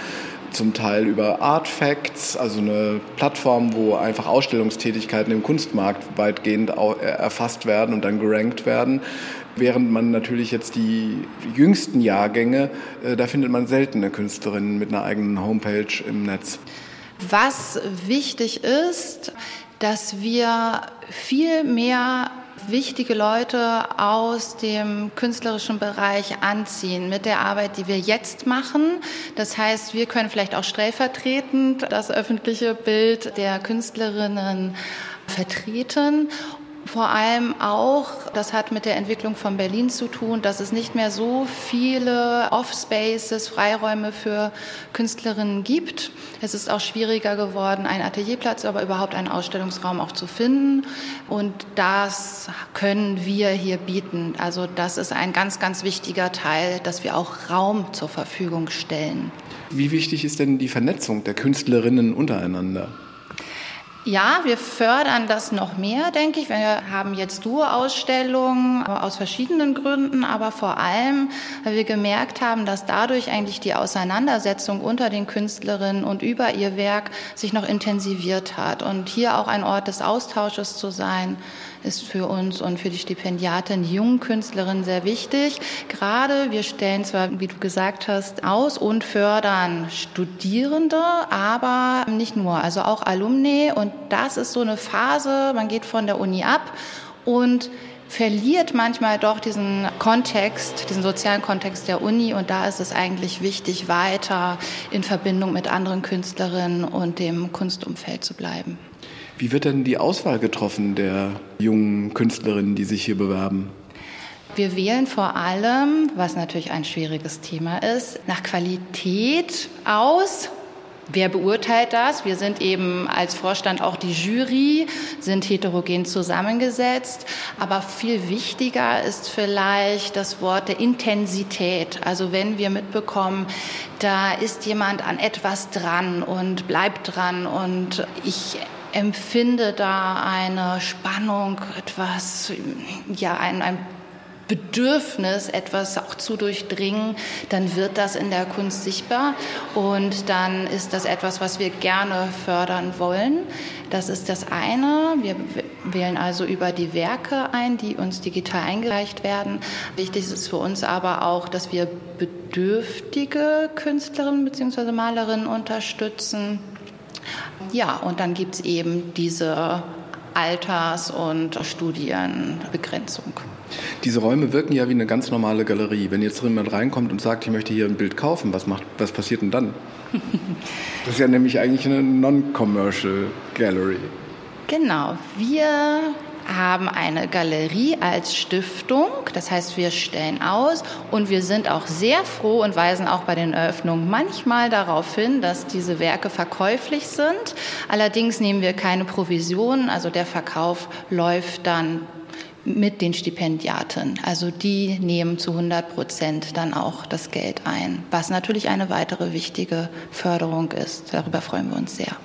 zum Teil über Artfacts, also eine Plattform, wo einfach Ausstellungstätigkeiten im Kunstmarkt weitgehend erfasst werden und dann gerankt werden. Während man natürlich jetzt die jüngsten Jahrgänge, äh, da findet man seltene Künstlerinnen mit einer eigenen Homepage im Netz. Was wichtig ist, dass wir viel mehr wichtige Leute aus dem künstlerischen Bereich anziehen mit der Arbeit, die wir jetzt machen. Das heißt, wir können vielleicht auch stellvertretend das öffentliche Bild der Künstlerinnen vertreten vor allem auch, das hat mit der Entwicklung von Berlin zu tun, dass es nicht mehr so viele Off-Spaces, Freiräume für Künstlerinnen gibt. Es ist auch schwieriger geworden, einen Atelierplatz, aber überhaupt einen Ausstellungsraum auch zu finden. Und das können wir hier bieten. Also das ist ein ganz, ganz wichtiger Teil, dass wir auch Raum zur Verfügung stellen. Wie wichtig ist denn die Vernetzung der Künstlerinnen untereinander? Ja, wir fördern das noch mehr, denke ich. Wir haben jetzt Duo-Ausstellungen aus verschiedenen Gründen, aber vor allem, weil wir gemerkt haben, dass dadurch eigentlich die Auseinandersetzung unter den Künstlerinnen und über ihr Werk sich noch intensiviert hat. Und hier auch ein Ort des Austausches zu sein, ist für uns und für die Stipendiatin, die jungen Künstlerinnen sehr wichtig. Gerade wir stellen zwar, wie du gesagt hast, aus und fördern Studierende, aber nicht nur, also auch Alumni. Und das ist so eine Phase, man geht von der Uni ab und verliert manchmal doch diesen Kontext, diesen sozialen Kontext der Uni. Und da ist es eigentlich wichtig, weiter in Verbindung mit anderen Künstlerinnen und dem Kunstumfeld zu bleiben. Wie wird denn die Auswahl getroffen der jungen Künstlerinnen, die sich hier bewerben? Wir wählen vor allem, was natürlich ein schwieriges Thema ist, nach Qualität aus. Wer beurteilt das? Wir sind eben als Vorstand auch die Jury, sind heterogen zusammengesetzt. Aber viel wichtiger ist vielleicht das Wort der Intensität. Also wenn wir mitbekommen, da ist jemand an etwas dran und bleibt dran und ich empfinde da eine Spannung, etwas, ja, ein, ein Bedürfnis, etwas auch zu durchdringen, dann wird das in der Kunst sichtbar und dann ist das etwas, was wir gerne fördern wollen. Das ist das eine. Wir wählen also über die Werke ein, die uns digital eingereicht werden. Wichtig ist für uns aber auch, dass wir bedürftige Künstlerinnen bzw. Malerinnen unterstützen ja, und dann gibt es eben diese Alters- und Studienbegrenzung. Diese Räume wirken ja wie eine ganz normale Galerie. Wenn jetzt jemand reinkommt und sagt, ich möchte hier ein Bild kaufen, was, macht, was passiert denn dann? [laughs] das ist ja nämlich eigentlich eine Non-Commercial Gallery. Genau. Wir haben eine Galerie als Stiftung. Das heißt, wir stellen aus und wir sind auch sehr froh und weisen auch bei den Eröffnungen manchmal darauf hin, dass diese Werke verkäuflich sind. Allerdings nehmen wir keine Provisionen. Also der Verkauf läuft dann mit den Stipendiaten. Also die nehmen zu 100 Prozent dann auch das Geld ein, was natürlich eine weitere wichtige Förderung ist. Darüber freuen wir uns sehr.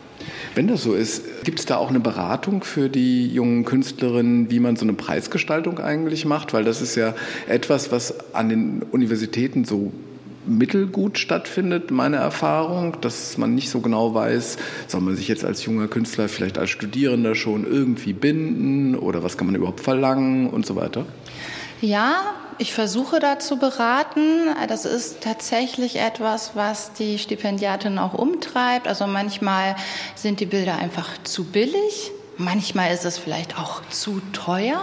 Wenn das so ist, gibt es da auch eine Beratung für die jungen Künstlerinnen, wie man so eine Preisgestaltung eigentlich macht? Weil das ist ja etwas, was an den Universitäten so mittelgut stattfindet, meine Erfahrung, dass man nicht so genau weiß, soll man sich jetzt als junger Künstler vielleicht als Studierender schon irgendwie binden oder was kann man überhaupt verlangen und so weiter? Ja, ich versuche da zu beraten. Das ist tatsächlich etwas, was die Stipendiatin auch umtreibt. Also manchmal sind die Bilder einfach zu billig. Manchmal ist es vielleicht auch zu teuer.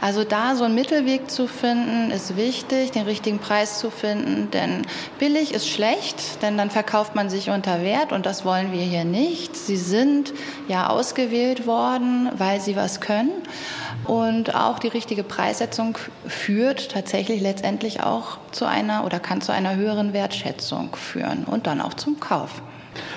Also da so einen Mittelweg zu finden, ist wichtig, den richtigen Preis zu finden. Denn billig ist schlecht, denn dann verkauft man sich unter Wert und das wollen wir hier nicht. Sie sind ja ausgewählt worden, weil sie was können. Und auch die richtige Preissetzung führt tatsächlich letztendlich auch zu einer oder kann zu einer höheren Wertschätzung führen und dann auch zum Kauf.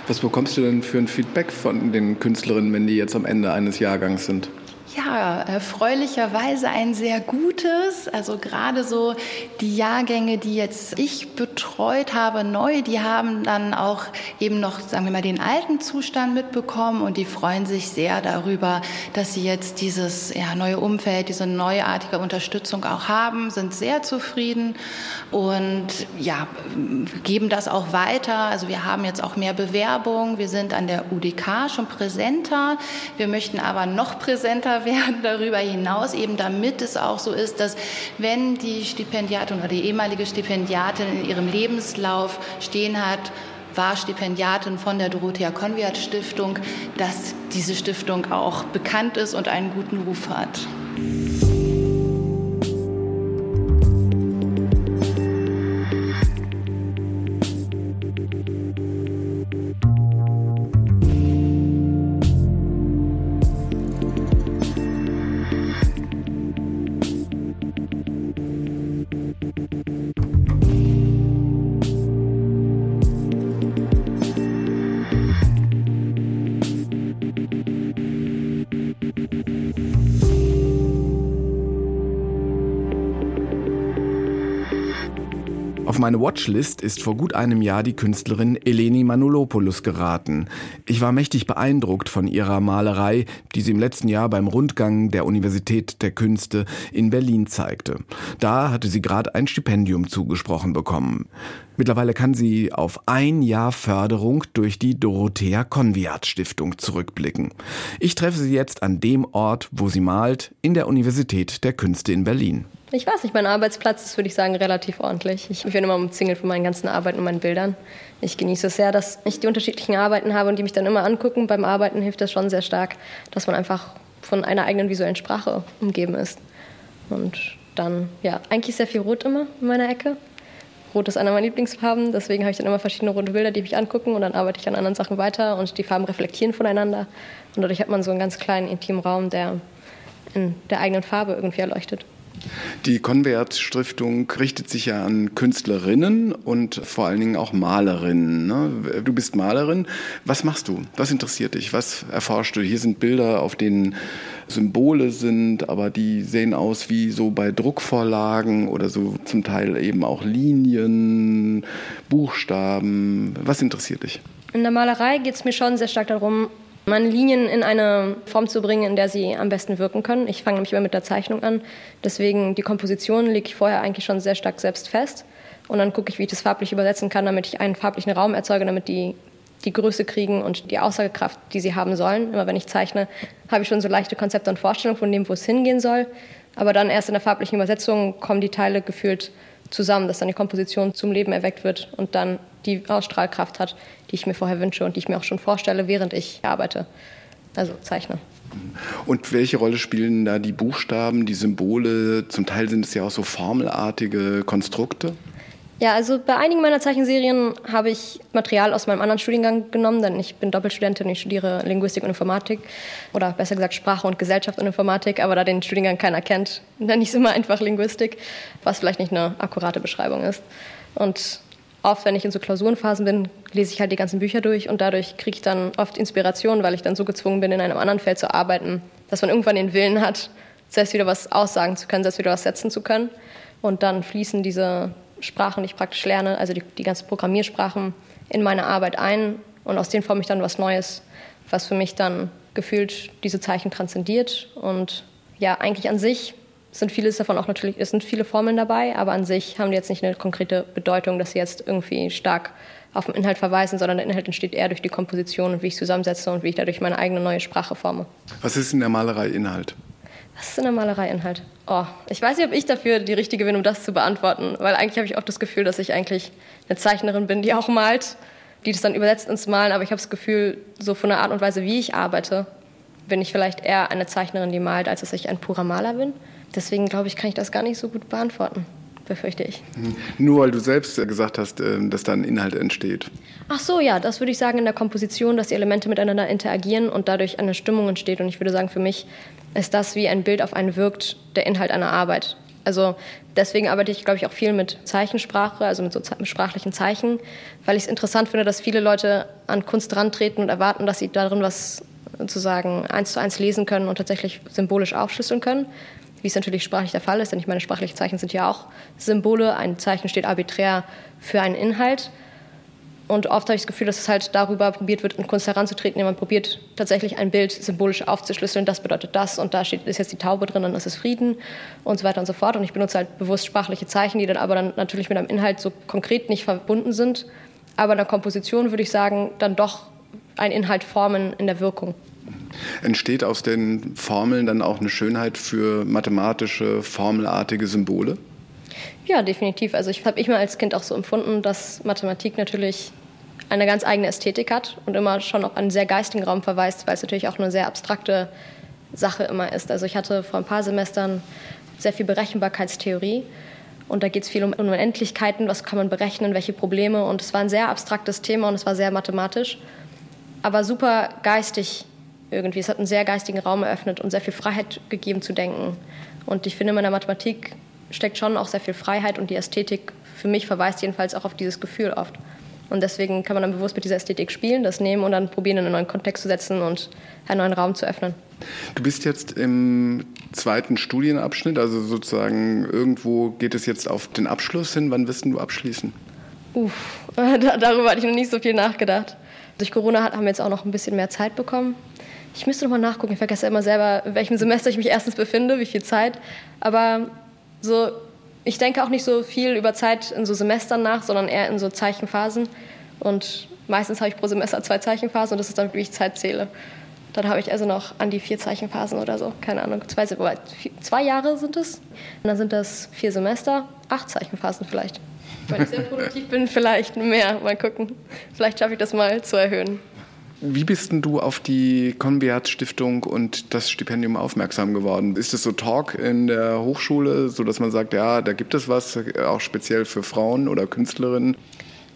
Was bekommst du denn für ein Feedback von den Künstlerinnen, wenn die jetzt am Ende eines Jahrgangs sind? Ja, erfreulicherweise ein sehr gutes. Also gerade so die Jahrgänge, die jetzt ich betreut habe, neu, die haben dann auch eben noch, sagen wir mal, den alten Zustand mitbekommen und die freuen sich sehr darüber, dass sie jetzt dieses ja, neue Umfeld, diese neuartige Unterstützung auch haben, sind sehr zufrieden und ja, geben das auch weiter. Also wir haben jetzt auch mehr Bewerbung. Wir sind an der UDK schon präsenter. Wir möchten aber noch präsenter werden darüber hinaus, eben damit es auch so ist, dass wenn die Stipendiatin oder die ehemalige Stipendiatin in ihrem Lebenslauf stehen hat, war Stipendiatin von der Dorothea Konviat Stiftung, dass diese Stiftung auch bekannt ist und einen guten Ruf hat. Meine Watchlist ist vor gut einem Jahr die Künstlerin Eleni Manolopoulos geraten. Ich war mächtig beeindruckt von ihrer Malerei, die sie im letzten Jahr beim Rundgang der Universität der Künste in Berlin zeigte. Da hatte sie gerade ein Stipendium zugesprochen bekommen. Mittlerweile kann sie auf ein Jahr Förderung durch die Dorothea Konviat Stiftung zurückblicken. Ich treffe sie jetzt an dem Ort, wo sie malt, in der Universität der Künste in Berlin. Ich weiß nicht, mein Arbeitsplatz ist, würde ich sagen, relativ ordentlich. Ich bin immer umzingelt von meinen ganzen Arbeiten und meinen Bildern. Ich genieße es sehr, dass ich die unterschiedlichen Arbeiten habe und die mich dann immer angucken. Beim Arbeiten hilft das schon sehr stark, dass man einfach von einer eigenen visuellen Sprache umgeben ist. Und dann, ja, eigentlich sehr viel Rot immer in meiner Ecke. Rot ist einer meiner Lieblingsfarben, deswegen habe ich dann immer verschiedene rote Bilder, die mich angucken und dann arbeite ich an anderen Sachen weiter und die Farben reflektieren voneinander. Und dadurch hat man so einen ganz kleinen, intimen Raum, der in der eigenen Farbe irgendwie erleuchtet. Die Konvert Stiftung richtet sich ja an Künstlerinnen und vor allen Dingen auch Malerinnen. Ne? Du bist Malerin. Was machst du? Was interessiert dich? Was erforschst du? Hier sind Bilder, auf denen Symbole sind, aber die sehen aus wie so bei Druckvorlagen oder so zum Teil eben auch Linien, Buchstaben. Was interessiert dich? In der Malerei geht es mir schon sehr stark darum, meine Linien in eine Form zu bringen, in der sie am besten wirken können. Ich fange nämlich immer mit der Zeichnung an. Deswegen die Komposition lege ich vorher eigentlich schon sehr stark selbst fest. Und dann gucke ich, wie ich das farblich übersetzen kann, damit ich einen farblichen Raum erzeuge, damit die die Größe kriegen und die Aussagekraft, die sie haben sollen. Immer wenn ich zeichne, habe ich schon so leichte Konzepte und Vorstellungen von dem, wo es hingehen soll. Aber dann erst in der farblichen Übersetzung kommen die Teile gefühlt zusammen, dass dann die Komposition zum Leben erweckt wird und dann die Ausstrahlkraft hat, die ich mir vorher wünsche und die ich mir auch schon vorstelle, während ich arbeite, also zeichne. Und welche Rolle spielen da die Buchstaben, die Symbole? Zum Teil sind es ja auch so formelartige Konstrukte. Ja, also bei einigen meiner Zeichenserien habe ich Material aus meinem anderen Studiengang genommen, denn ich bin Doppelstudentin, ich studiere Linguistik und Informatik oder besser gesagt Sprache und Gesellschaft und Informatik, aber da den Studiengang keiner kennt, [laughs] nenne ich es immer einfach Linguistik, was vielleicht nicht eine akkurate Beschreibung ist. Und oft, wenn ich in so Klausurenphasen bin, lese ich halt die ganzen Bücher durch und dadurch kriege ich dann oft Inspiration, weil ich dann so gezwungen bin, in einem anderen Feld zu arbeiten, dass man irgendwann den Willen hat, selbst wieder was aussagen zu können, selbst wieder was setzen zu können. Und dann fließen diese Sprachen, die ich praktisch lerne, also die, die ganzen Programmiersprachen, in meine Arbeit ein und aus denen forme ich dann was Neues, was für mich dann gefühlt diese Zeichen transzendiert. Und ja, eigentlich an sich sind vieles davon auch natürlich, es sind viele Formeln dabei, aber an sich haben die jetzt nicht eine konkrete Bedeutung, dass sie jetzt irgendwie stark auf den Inhalt verweisen, sondern der Inhalt entsteht eher durch die Komposition und wie ich es zusammensetze und wie ich dadurch meine eigene neue Sprache forme. Was ist in der Malerei Inhalt? Was ist in der Malerei Inhalt? Oh, ich weiß nicht, ob ich dafür die Richtige bin, um das zu beantworten, weil eigentlich habe ich oft das Gefühl, dass ich eigentlich eine Zeichnerin bin, die auch malt, die das dann übersetzt ins Malen, aber ich habe das Gefühl, so von der Art und Weise, wie ich arbeite, bin ich vielleicht eher eine Zeichnerin, die malt, als dass ich ein purer Maler bin. Deswegen glaube ich, kann ich das gar nicht so gut beantworten befürchte ich. Hm. Nur weil du selbst gesagt hast, ähm, dass da ein Inhalt entsteht. Ach so, ja, das würde ich sagen in der Komposition, dass die Elemente miteinander interagieren und dadurch eine Stimmung entsteht. Und ich würde sagen, für mich ist das, wie ein Bild auf einen wirkt, der Inhalt einer Arbeit. Also deswegen arbeite ich, glaube ich, auch viel mit Zeichensprache, also mit so sprachlichen Zeichen, weil ich es interessant finde, dass viele Leute an Kunst rantreten und erwarten, dass sie darin was sozusagen eins zu eins lesen können und tatsächlich symbolisch aufschlüsseln können wie es natürlich sprachlich der Fall ist, denn ich meine, sprachliche Zeichen sind ja auch Symbole. Ein Zeichen steht arbiträr für einen Inhalt. Und oft habe ich das Gefühl, dass es halt darüber probiert wird, in Kunst heranzutreten, indem man probiert, tatsächlich ein Bild symbolisch aufzuschlüsseln. Das bedeutet das und da steht, ist jetzt die Taube drin, dann ist es Frieden und so weiter und so fort. Und ich benutze halt bewusst sprachliche Zeichen, die dann aber dann natürlich mit einem Inhalt so konkret nicht verbunden sind. Aber in der Komposition würde ich sagen, dann doch einen Inhalt formen in der Wirkung. Entsteht aus den Formeln dann auch eine Schönheit für mathematische, formelartige Symbole? Ja, definitiv. Also ich habe ich mal als Kind auch so empfunden, dass Mathematik natürlich eine ganz eigene Ästhetik hat und immer schon auf einen sehr geistigen Raum verweist, weil es natürlich auch eine sehr abstrakte Sache immer ist. Also ich hatte vor ein paar Semestern sehr viel Berechenbarkeitstheorie und da geht es viel um Unendlichkeiten, was kann man berechnen, welche Probleme und es war ein sehr abstraktes Thema und es war sehr mathematisch, aber super geistig irgendwie. Es hat einen sehr geistigen Raum eröffnet und sehr viel Freiheit gegeben zu denken. Und ich finde, in der Mathematik steckt schon auch sehr viel Freiheit und die Ästhetik für mich verweist jedenfalls auch auf dieses Gefühl oft. Und deswegen kann man dann bewusst mit dieser Ästhetik spielen, das nehmen und dann probieren, in einen neuen Kontext zu setzen und einen neuen Raum zu öffnen. Du bist jetzt im zweiten Studienabschnitt? Also sozusagen irgendwo geht es jetzt auf den Abschluss hin. Wann wirst du abschließen? Uff, [laughs] darüber hatte ich noch nicht so viel nachgedacht. Durch Corona haben wir jetzt auch noch ein bisschen mehr Zeit bekommen. Ich müsste noch mal nachgucken. Ich vergesse immer selber, in welchem Semester ich mich erstens befinde, wie viel Zeit. Aber so, ich denke auch nicht so viel über Zeit in so Semestern nach, sondern eher in so Zeichenphasen. Und meistens habe ich pro Semester zwei Zeichenphasen und das ist dann, wie ich Zeit zähle. Dann habe ich also noch an die vier Zeichenphasen oder so. Keine Ahnung. Zwei, zwei Jahre sind es. Und dann sind das vier Semester, acht Zeichenphasen vielleicht. Wenn ich sehr produktiv bin, [laughs] vielleicht mehr. Mal gucken. Vielleicht schaffe ich das mal zu erhöhen. Wie bist denn du auf die Conviat Stiftung und das Stipendium aufmerksam geworden? Ist es so Talk in der Hochschule, so dass man sagt, ja, da gibt es was, auch speziell für Frauen oder Künstlerinnen?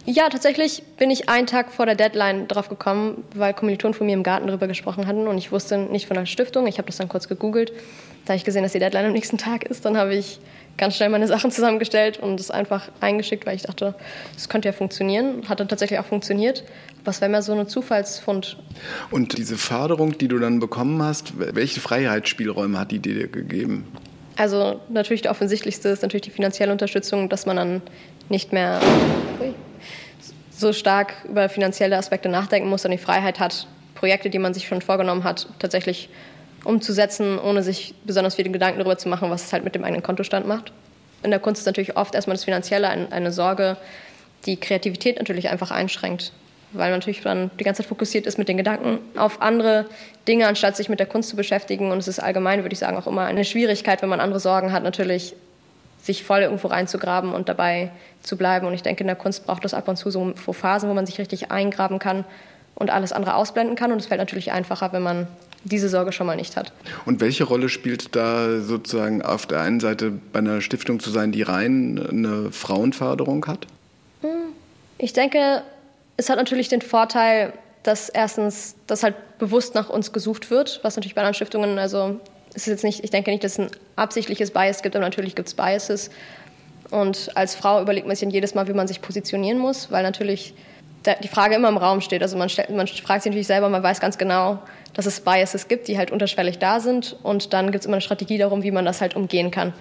Ja, tatsächlich bin ich einen Tag vor der Deadline drauf gekommen, weil Kommilitonen von mir im Garten darüber gesprochen hatten und ich wusste nicht von der Stiftung. Ich habe das dann kurz gegoogelt. Da habe ich gesehen, dass die Deadline am nächsten Tag ist. Dann habe ich ganz schnell meine [laughs] Sachen zusammengestellt und es einfach eingeschickt, weil ich dachte, das könnte ja funktionieren. Hat dann tatsächlich auch funktioniert. Was wäre mehr so ein Zufallsfund? Und diese Förderung, die du dann bekommen hast, welche Freiheitsspielräume hat die dir gegeben? Also natürlich der offensichtlichste ist natürlich die finanzielle Unterstützung, dass man dann nicht mehr so stark über finanzielle Aspekte nachdenken muss und die Freiheit hat, Projekte, die man sich schon vorgenommen hat, tatsächlich umzusetzen, ohne sich besonders viele Gedanken darüber zu machen, was es halt mit dem eigenen Kontostand macht. In der Kunst ist natürlich oft erstmal das Finanzielle eine Sorge, die Kreativität natürlich einfach einschränkt, weil man natürlich dann die ganze Zeit fokussiert ist mit den Gedanken auf andere Dinge, anstatt sich mit der Kunst zu beschäftigen. Und es ist allgemein, würde ich sagen, auch immer eine Schwierigkeit, wenn man andere Sorgen hat, natürlich sich voll irgendwo reinzugraben und dabei zu bleiben. Und ich denke, in der Kunst braucht es ab und zu so Phasen, wo man sich richtig eingraben kann und alles andere ausblenden kann. Und es fällt natürlich einfacher, wenn man diese Sorge schon mal nicht hat. Und welche Rolle spielt da sozusagen auf der einen Seite bei einer Stiftung zu sein, die rein eine Frauenförderung hat? Hm. Ich denke, es hat natürlich den Vorteil, dass erstens, dass halt bewusst nach uns gesucht wird, was natürlich bei anderen Stiftungen, also es ist jetzt nicht, ich denke nicht, dass es ein absichtliches Bias gibt, aber natürlich gibt es Biases. Und als Frau überlegt man sich jedes Mal, wie man sich positionieren muss, weil natürlich die Frage immer im Raum steht. Also man, stellt, man fragt sich natürlich selber, man weiß ganz genau, dass es Biases gibt, die halt unterschwellig da sind. Und dann gibt es immer eine Strategie darum, wie man das halt umgehen kann.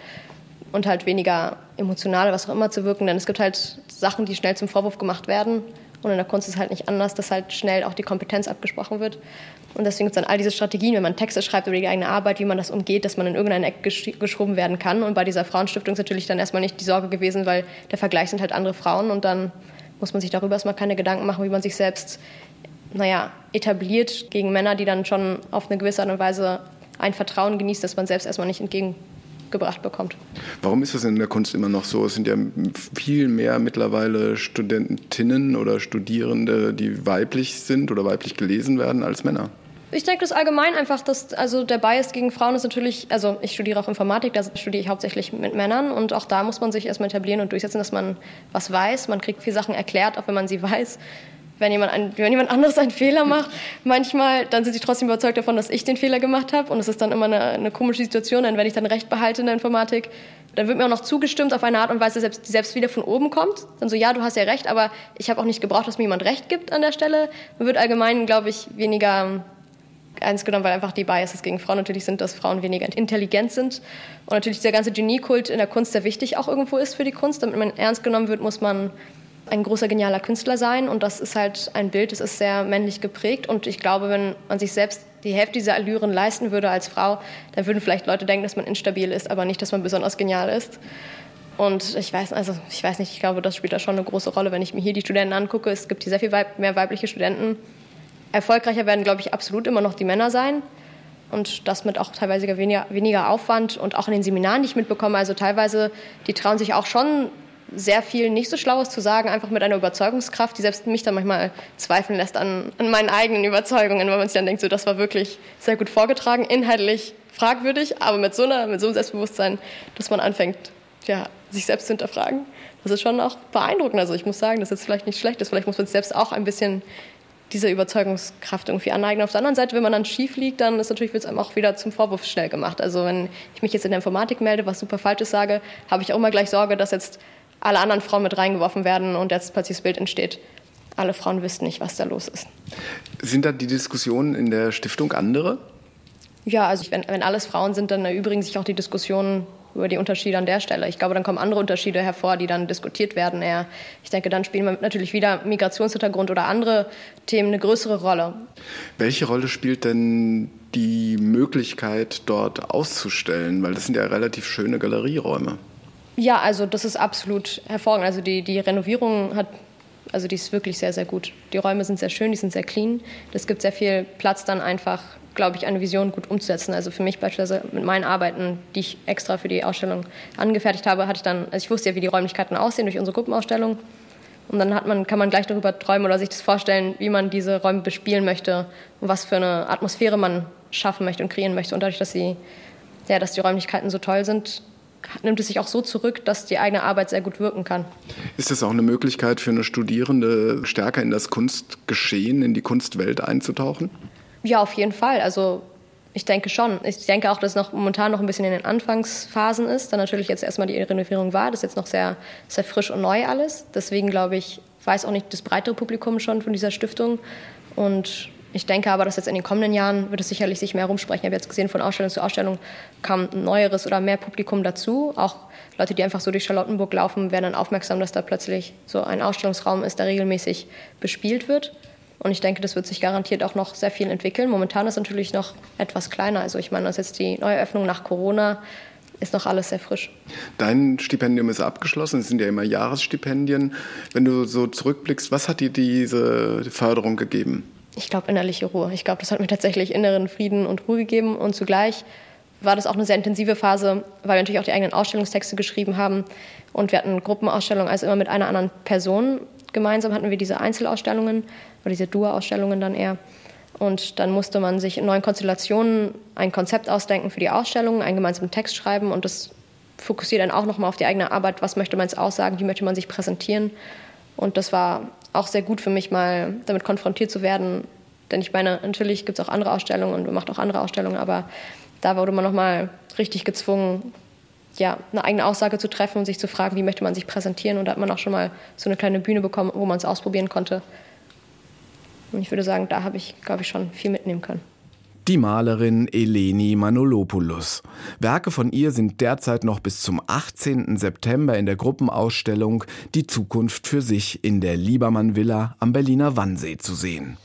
Und halt weniger emotional, was auch immer zu wirken. Denn es gibt halt Sachen, die schnell zum Vorwurf gemacht werden. Und in der Kunst ist es halt nicht anders, dass halt schnell auch die Kompetenz abgesprochen wird. Und deswegen gibt es dann all diese Strategien, wenn man Texte schreibt über die eigene Arbeit, wie man das umgeht, dass man in irgendein Eck gesch geschoben werden kann. Und bei dieser Frauenstiftung ist natürlich dann erstmal nicht die Sorge gewesen, weil der Vergleich sind halt andere Frauen. Und dann muss man sich darüber erstmal keine Gedanken machen, wie man sich selbst naja, etabliert gegen Männer, die dann schon auf eine gewisse Art und Weise ein Vertrauen genießt, das man selbst erstmal nicht entgegengebracht bekommt. Warum ist das in der Kunst immer noch so? Es sind ja viel mehr mittlerweile Studentinnen oder Studierende, die weiblich sind oder weiblich gelesen werden als Männer. Ich denke, das allgemein einfach, dass also der Bias gegen Frauen ist natürlich, also ich studiere auch Informatik, da studiere ich hauptsächlich mit Männern und auch da muss man sich erstmal etablieren und durchsetzen, dass man was weiß. Man kriegt viele Sachen erklärt, auch wenn man sie [laughs] weiß wenn jemand, ein, wenn jemand anderes einen Fehler macht, manchmal, dann sind sie trotzdem überzeugt davon, dass ich den Fehler gemacht habe. Und es ist dann immer eine, eine, komische Situation, denn wenn ich dann Recht behalte in der Informatik, dann wird mir auch noch zugestimmt auf eine Art und Weise, selbst, die selbst wieder von oben kommt. Dann so, ja, du hast ja recht, aber ich habe auch nicht gebraucht, dass mir jemand Recht gibt an der Stelle. Man wird allgemein, glaube ich, weniger eins genommen, weil einfach die Biases gegen Frauen natürlich sind, dass Frauen weniger intelligent sind. Und natürlich dieser ganze Geniekult in der Kunst sehr wichtig auch irgendwo ist für die Kunst. Damit man ernst genommen wird, muss man ein großer, genialer Künstler sein. Und das ist halt ein Bild, das ist sehr männlich geprägt. Und ich glaube, wenn man sich selbst die Hälfte dieser Allüren leisten würde als Frau, dann würden vielleicht Leute denken, dass man instabil ist, aber nicht, dass man besonders genial ist. Und ich weiß, also ich weiß nicht, ich glaube, das spielt da schon eine große Rolle, wenn ich mir hier die Studenten angucke. Es gibt hier sehr viel Weib mehr weibliche Studenten. Erfolgreicher werden, glaube ich, absolut immer noch die Männer sein. Und das mit auch teilweise weniger, weniger Aufwand und auch in den Seminaren, die ich mitbekomme. Also teilweise, die trauen sich auch schon sehr viel nicht so Schlaues zu sagen, einfach mit einer Überzeugungskraft, die selbst mich dann manchmal zweifeln lässt an, an meinen eigenen Überzeugungen, weil man sich dann denkt, so, das war wirklich sehr gut vorgetragen, inhaltlich fragwürdig, aber mit so, einer, mit so einem Selbstbewusstsein, dass man anfängt, ja, sich selbst zu hinterfragen. Das ist schon auch beeindruckend. Also ich muss sagen, das ist vielleicht nicht schlecht ist. Vielleicht muss man sich selbst auch ein bisschen diese Überzeugungskraft irgendwie aneignen. Auf der anderen Seite, wenn man dann schief liegt, dann ist natürlich wird es einem auch wieder zum Vorwurf schnell gemacht. Also wenn ich mich jetzt in der Informatik melde, was super Falsches sage, habe ich auch immer gleich Sorge, dass jetzt alle anderen Frauen mit reingeworfen werden und jetzt plötzlich das Bild entsteht, alle Frauen wüssten nicht, was da los ist. Sind da die Diskussionen in der Stiftung andere? Ja, also wenn, wenn alles Frauen sind, dann erübrigen sich auch die Diskussionen über die Unterschiede an der Stelle. Ich glaube, dann kommen andere Unterschiede hervor, die dann diskutiert werden. Eher. Ich denke, dann spielen natürlich wieder Migrationshintergrund oder andere Themen eine größere Rolle. Welche Rolle spielt denn die Möglichkeit, dort auszustellen? Weil das sind ja relativ schöne Galerieräume. Ja, also das ist absolut hervorragend. Also die, die Renovierung hat, also die ist wirklich sehr, sehr gut. Die Räume sind sehr schön, die sind sehr clean. Das gibt sehr viel Platz dann einfach glaube ich, eine Vision gut umzusetzen. Also für mich beispielsweise mit meinen Arbeiten, die ich extra für die Ausstellung angefertigt habe, hatte ich dann, also ich wusste ja, wie die Räumlichkeiten aussehen durch unsere Gruppenausstellung. Und dann hat man, kann man gleich darüber träumen oder sich das vorstellen, wie man diese Räume bespielen möchte und was für eine Atmosphäre man schaffen möchte und kreieren möchte. Und dadurch, dass, sie, ja, dass die Räumlichkeiten so toll sind, nimmt es sich auch so zurück, dass die eigene Arbeit sehr gut wirken kann. Ist das auch eine Möglichkeit für eine Studierende, stärker in das Kunstgeschehen, in die Kunstwelt einzutauchen? Ja, auf jeden Fall. Also ich denke schon. Ich denke auch, dass es noch momentan noch ein bisschen in den Anfangsphasen ist. Dann natürlich jetzt erstmal die Renovierung war. Das ist jetzt noch sehr, sehr frisch und neu alles. Deswegen glaube ich, weiß auch nicht das breitere Publikum schon von dieser Stiftung. Und ich denke aber, dass jetzt in den kommenden Jahren wird es sicherlich sich mehr rumsprechen. Ich habe jetzt gesehen, von Ausstellung zu Ausstellung kam ein neueres oder mehr Publikum dazu. Auch Leute, die einfach so durch Charlottenburg laufen, werden dann aufmerksam, dass da plötzlich so ein Ausstellungsraum ist, der regelmäßig bespielt wird. Und ich denke, das wird sich garantiert auch noch sehr viel entwickeln. Momentan ist es natürlich noch etwas kleiner. Also ich meine, das ist jetzt die Neueröffnung nach Corona ist noch alles sehr frisch. Dein Stipendium ist abgeschlossen, es sind ja immer Jahresstipendien. Wenn du so zurückblickst, was hat dir diese Förderung gegeben? Ich glaube, innerliche Ruhe. Ich glaube, das hat mir tatsächlich inneren Frieden und Ruhe gegeben. Und zugleich war das auch eine sehr intensive Phase, weil wir natürlich auch die eigenen Ausstellungstexte geschrieben haben. Und wir hatten Gruppenausstellungen, also immer mit einer anderen Person. Gemeinsam hatten wir diese Einzelausstellungen oder diese Dur-Ausstellungen dann eher. Und dann musste man sich in neuen Konstellationen ein Konzept ausdenken für die Ausstellung, einen gemeinsamen Text schreiben und das fokussiert dann auch nochmal auf die eigene Arbeit. Was möchte man jetzt aussagen? Wie möchte man sich präsentieren? Und das war auch sehr gut für mich, mal damit konfrontiert zu werden. Denn ich meine, natürlich gibt es auch andere Ausstellungen und man macht auch andere Ausstellungen, aber da wurde man nochmal richtig gezwungen, ja, eine eigene Aussage zu treffen und sich zu fragen, wie möchte man sich präsentieren. Und da hat man auch schon mal so eine kleine Bühne bekommen, wo man es ausprobieren konnte. Und ich würde sagen, da habe ich, glaube ich, schon viel mitnehmen können. Die Malerin Eleni Manolopoulos. Werke von ihr sind derzeit noch bis zum 18. September in der Gruppenausstellung Die Zukunft für sich in der Liebermann Villa am Berliner Wannsee zu sehen.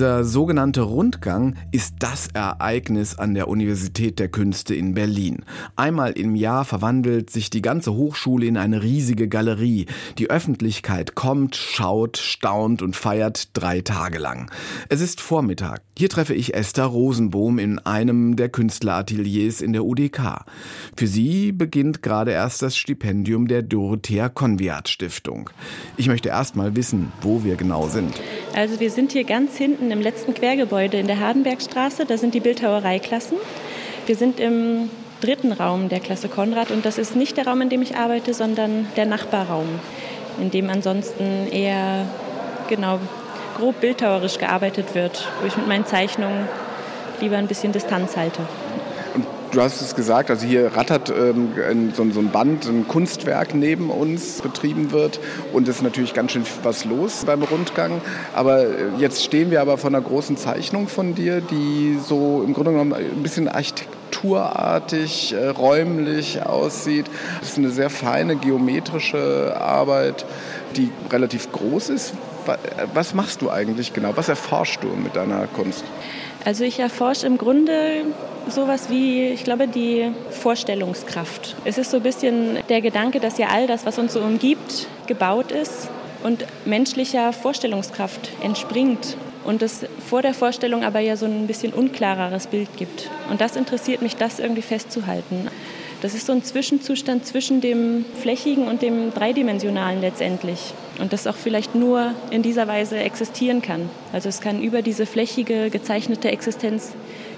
Dieser sogenannte Rundgang ist das Ereignis an der Universität der Künste in Berlin. Einmal im Jahr verwandelt sich die ganze Hochschule in eine riesige Galerie. Die Öffentlichkeit kommt, schaut, staunt und feiert drei Tage lang. Es ist Vormittag. Hier treffe ich Esther Rosenbohm in einem der Künstlerateliers in der UDK. Für sie beginnt gerade erst das Stipendium der Dorothea Konviat Stiftung. Ich möchte erst mal wissen, wo wir genau sind. Also wir sind hier ganz hinten im letzten Quergebäude in der Hardenbergstraße. Da sind die Bildhauereiklassen. Wir sind im dritten Raum der Klasse Konrad und das ist nicht der Raum, in dem ich arbeite, sondern der Nachbarraum, in dem ansonsten eher genau grob bildhauerisch gearbeitet wird, wo ich mit meinen Zeichnungen lieber ein bisschen Distanz halte. Du hast es gesagt, also hier rattert ähm, so, so, ein Band, ein Kunstwerk neben uns betrieben wird und es ist natürlich ganz schön was los beim Rundgang. Aber äh, jetzt stehen wir aber vor einer großen Zeichnung von dir, die so im Grunde genommen ein bisschen architekturartig, äh, räumlich aussieht. Das ist eine sehr feine geometrische Arbeit, die relativ groß ist. Was machst du eigentlich genau? Was erforschst du mit deiner Kunst? Also ich erforsche im Grunde sowas wie, ich glaube, die Vorstellungskraft. Es ist so ein bisschen der Gedanke, dass ja all das, was uns so umgibt, gebaut ist und menschlicher Vorstellungskraft entspringt und es vor der Vorstellung aber ja so ein bisschen unklareres Bild gibt. Und das interessiert mich, das irgendwie festzuhalten. Das ist so ein Zwischenzustand zwischen dem Flächigen und dem Dreidimensionalen letztendlich. Und das auch vielleicht nur in dieser Weise existieren kann. Also es kann über diese flächige, gezeichnete Existenz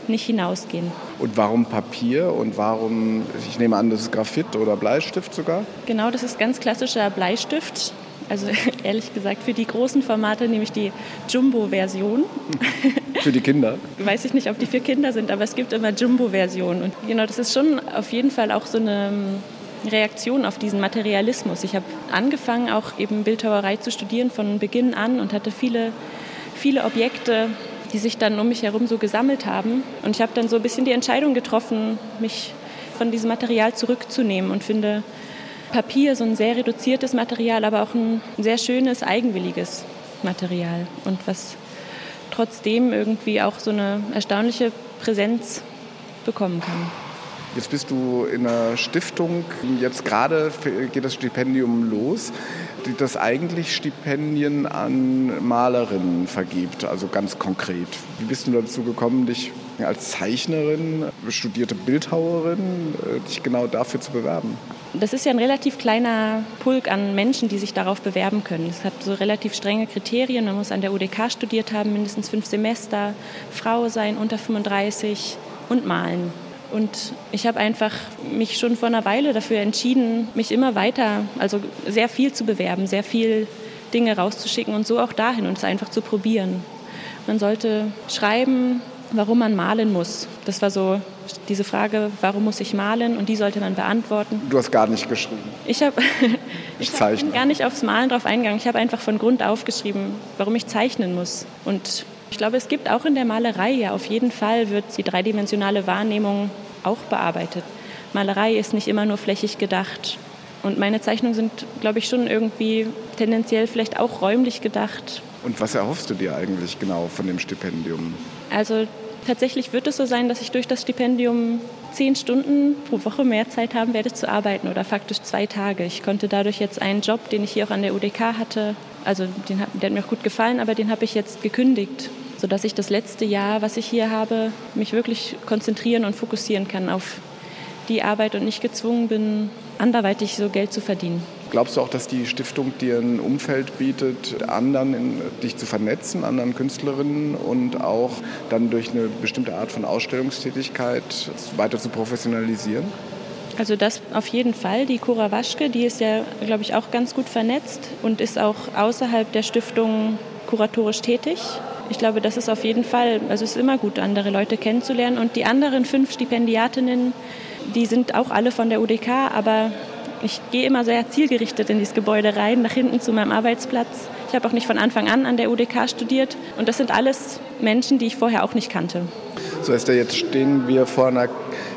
nicht hinausgehen. Und warum Papier und warum, ich nehme an, das ist Graphit oder Bleistift sogar? Genau, das ist ganz klassischer Bleistift. Also [laughs] ehrlich gesagt, für die großen Formate nehme ich die Jumbo-Version. [laughs] Für die Kinder? Weiß ich nicht, ob die für Kinder sind, aber es gibt immer Jumbo-Versionen. Und genau, das ist schon auf jeden Fall auch so eine Reaktion auf diesen Materialismus. Ich habe angefangen, auch eben Bildhauerei zu studieren von Beginn an und hatte viele, viele Objekte, die sich dann um mich herum so gesammelt haben. Und ich habe dann so ein bisschen die Entscheidung getroffen, mich von diesem Material zurückzunehmen und finde, Papier, so ein sehr reduziertes Material, aber auch ein sehr schönes, eigenwilliges Material und was trotzdem irgendwie auch so eine erstaunliche Präsenz bekommen kann. Jetzt bist du in einer Stiftung, jetzt gerade geht das Stipendium los, das eigentlich Stipendien an Malerinnen vergibt, also ganz konkret. Wie bist du dazu gekommen, dich als Zeichnerin, studierte Bildhauerin, äh, dich genau dafür zu bewerben? Das ist ja ein relativ kleiner Pulk an Menschen, die sich darauf bewerben können. Es hat so relativ strenge Kriterien. Man muss an der UDK studiert haben, mindestens fünf Semester, Frau sein, unter 35 und malen. Und ich habe einfach mich schon vor einer Weile dafür entschieden, mich immer weiter, also sehr viel zu bewerben, sehr viel Dinge rauszuschicken und so auch dahin und es einfach zu probieren. Man sollte schreiben, warum man malen muss. Das war so diese Frage, warum muss ich malen? Und die sollte man beantworten. Du hast gar nicht geschrieben. Ich habe [laughs] ich, hab gar nicht aufs Malen drauf eingegangen. Ich habe einfach von Grund auf geschrieben, warum ich zeichnen muss. Und ich glaube, es gibt auch in der Malerei ja auf jeden Fall wird die dreidimensionale Wahrnehmung auch bearbeitet. Malerei ist nicht immer nur flächig gedacht. Und meine Zeichnungen sind, glaube ich, schon irgendwie tendenziell vielleicht auch räumlich gedacht. Und was erhoffst du dir eigentlich genau von dem Stipendium? Also tatsächlich wird es so sein, dass ich durch das Stipendium zehn Stunden pro Woche mehr Zeit haben werde zu arbeiten oder faktisch zwei Tage. Ich konnte dadurch jetzt einen Job, den ich hier auch an der UDK hatte, also den, der hat mir auch gut gefallen, aber den habe ich jetzt gekündigt, sodass ich das letzte Jahr, was ich hier habe, mich wirklich konzentrieren und fokussieren kann auf die Arbeit und nicht gezwungen bin, anderweitig so Geld zu verdienen. Glaubst du auch, dass die Stiftung dir ein Umfeld bietet, anderen in, dich zu vernetzen, anderen Künstlerinnen und auch dann durch eine bestimmte Art von Ausstellungstätigkeit weiter zu professionalisieren? Also das auf jeden Fall. Die Cora Waschke, die ist ja, glaube ich, auch ganz gut vernetzt und ist auch außerhalb der Stiftung kuratorisch tätig. Ich glaube, das ist auf jeden Fall, also es ist immer gut, andere Leute kennenzulernen. Und die anderen fünf Stipendiatinnen, die sind auch alle von der UDK, aber ich gehe immer sehr zielgerichtet in dieses Gebäude rein, nach hinten zu meinem Arbeitsplatz. Ich habe auch nicht von Anfang an an der UDK studiert und das sind alles Menschen, die ich vorher auch nicht kannte. So Esther, jetzt stehen wir vor einer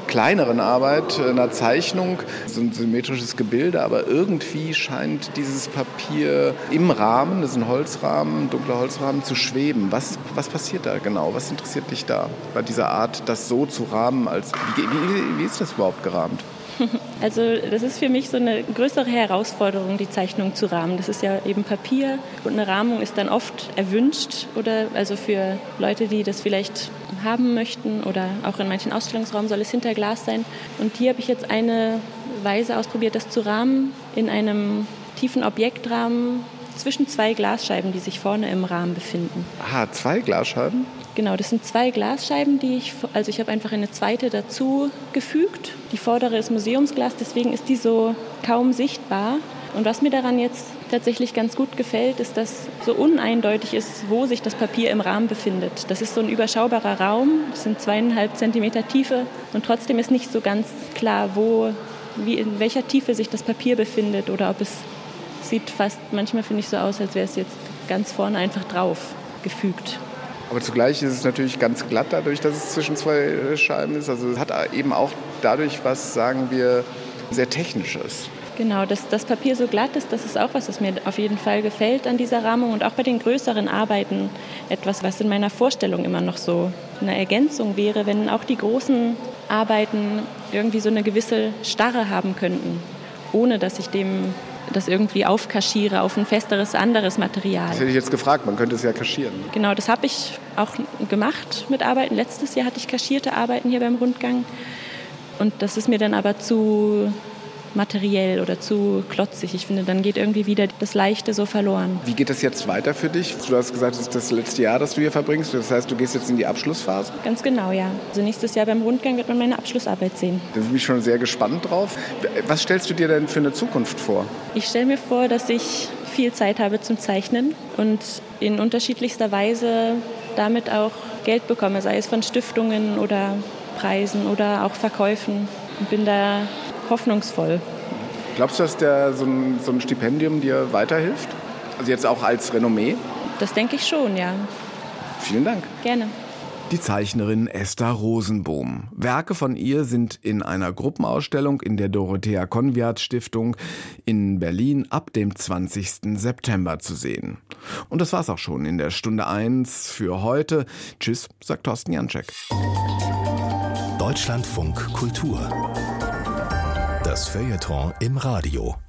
kleineren Arbeit, einer Zeichnung, so ein symmetrisches Gebilde, aber irgendwie scheint dieses Papier im Rahmen, das ist ein Holzrahmen, dunkler Holzrahmen, zu schweben. Was, was passiert da genau? Was interessiert dich da bei dieser Art, das so zu rahmen? Als, wie, wie, wie ist das überhaupt gerahmt? [laughs] Also das ist für mich so eine größere Herausforderung, die Zeichnung zu rahmen. Das ist ja eben Papier und eine Rahmung ist dann oft erwünscht oder also für Leute, die das vielleicht haben möchten oder auch in manchen Ausstellungsraum soll es hinter Glas sein. Und hier habe ich jetzt eine Weise ausprobiert, das zu rahmen in einem tiefen Objektrahmen zwischen zwei Glasscheiben, die sich vorne im Rahmen befinden. Aha, zwei Glasscheiben? Genau, das sind zwei Glasscheiben, die ich, also ich habe einfach eine zweite dazu gefügt. Die vordere ist Museumsglas, deswegen ist die so kaum sichtbar. Und was mir daran jetzt tatsächlich ganz gut gefällt, ist, dass so uneindeutig ist, wo sich das Papier im Rahmen befindet. Das ist so ein überschaubarer Raum, das sind zweieinhalb Zentimeter Tiefe und trotzdem ist nicht so ganz klar, wo, wie, in welcher Tiefe sich das Papier befindet oder ob es sieht fast, manchmal finde ich so aus, als wäre es jetzt ganz vorne einfach drauf gefügt. Aber zugleich ist es natürlich ganz glatt dadurch, dass es zwischen zwei Scheiben ist. Also es hat eben auch dadurch was, sagen wir, sehr Technisches. Genau, dass das Papier so glatt ist, das ist auch was, was mir auf jeden Fall gefällt an dieser Rahmung und auch bei den größeren Arbeiten etwas, was in meiner Vorstellung immer noch so eine Ergänzung wäre, wenn auch die großen Arbeiten irgendwie so eine gewisse Starre haben könnten, ohne dass ich dem das irgendwie aufkaschiere auf ein festeres, anderes Material. Das hätte ich jetzt gefragt, man könnte es ja kaschieren. Genau, das habe ich auch gemacht mit Arbeiten. Letztes Jahr hatte ich kaschierte Arbeiten hier beim Rundgang. Und das ist mir dann aber zu materiell oder zu klotzig. Ich finde, dann geht irgendwie wieder das Leichte so verloren. Wie geht es jetzt weiter für dich? Du hast gesagt, es ist das letzte Jahr, das du hier verbringst. Das heißt, du gehst jetzt in die Abschlussphase? Ganz genau, ja. Also nächstes Jahr beim Rundgang wird man meine Abschlussarbeit sehen. Da bin ich schon sehr gespannt drauf. Was stellst du dir denn für eine Zukunft vor? Ich stelle mir vor, dass ich viel Zeit habe zum Zeichnen und in unterschiedlichster Weise damit auch Geld bekomme, sei es von Stiftungen oder Preisen oder auch Verkäufen. Ich bin da hoffnungsvoll. Glaubst du, dass der, so, ein, so ein Stipendium dir weiterhilft? Also jetzt auch als Renommee? Das denke ich schon, ja. Vielen Dank. Gerne. Die Zeichnerin Esther Rosenbohm. Werke von ihr sind in einer Gruppenausstellung in der Dorothea Konviat Stiftung in Berlin ab dem 20. September zu sehen. Und das war's auch schon in der Stunde 1 für heute. Tschüss, sagt Thorsten Janczek. Deutschlandfunk Kultur. Das Feuilleton im Radio.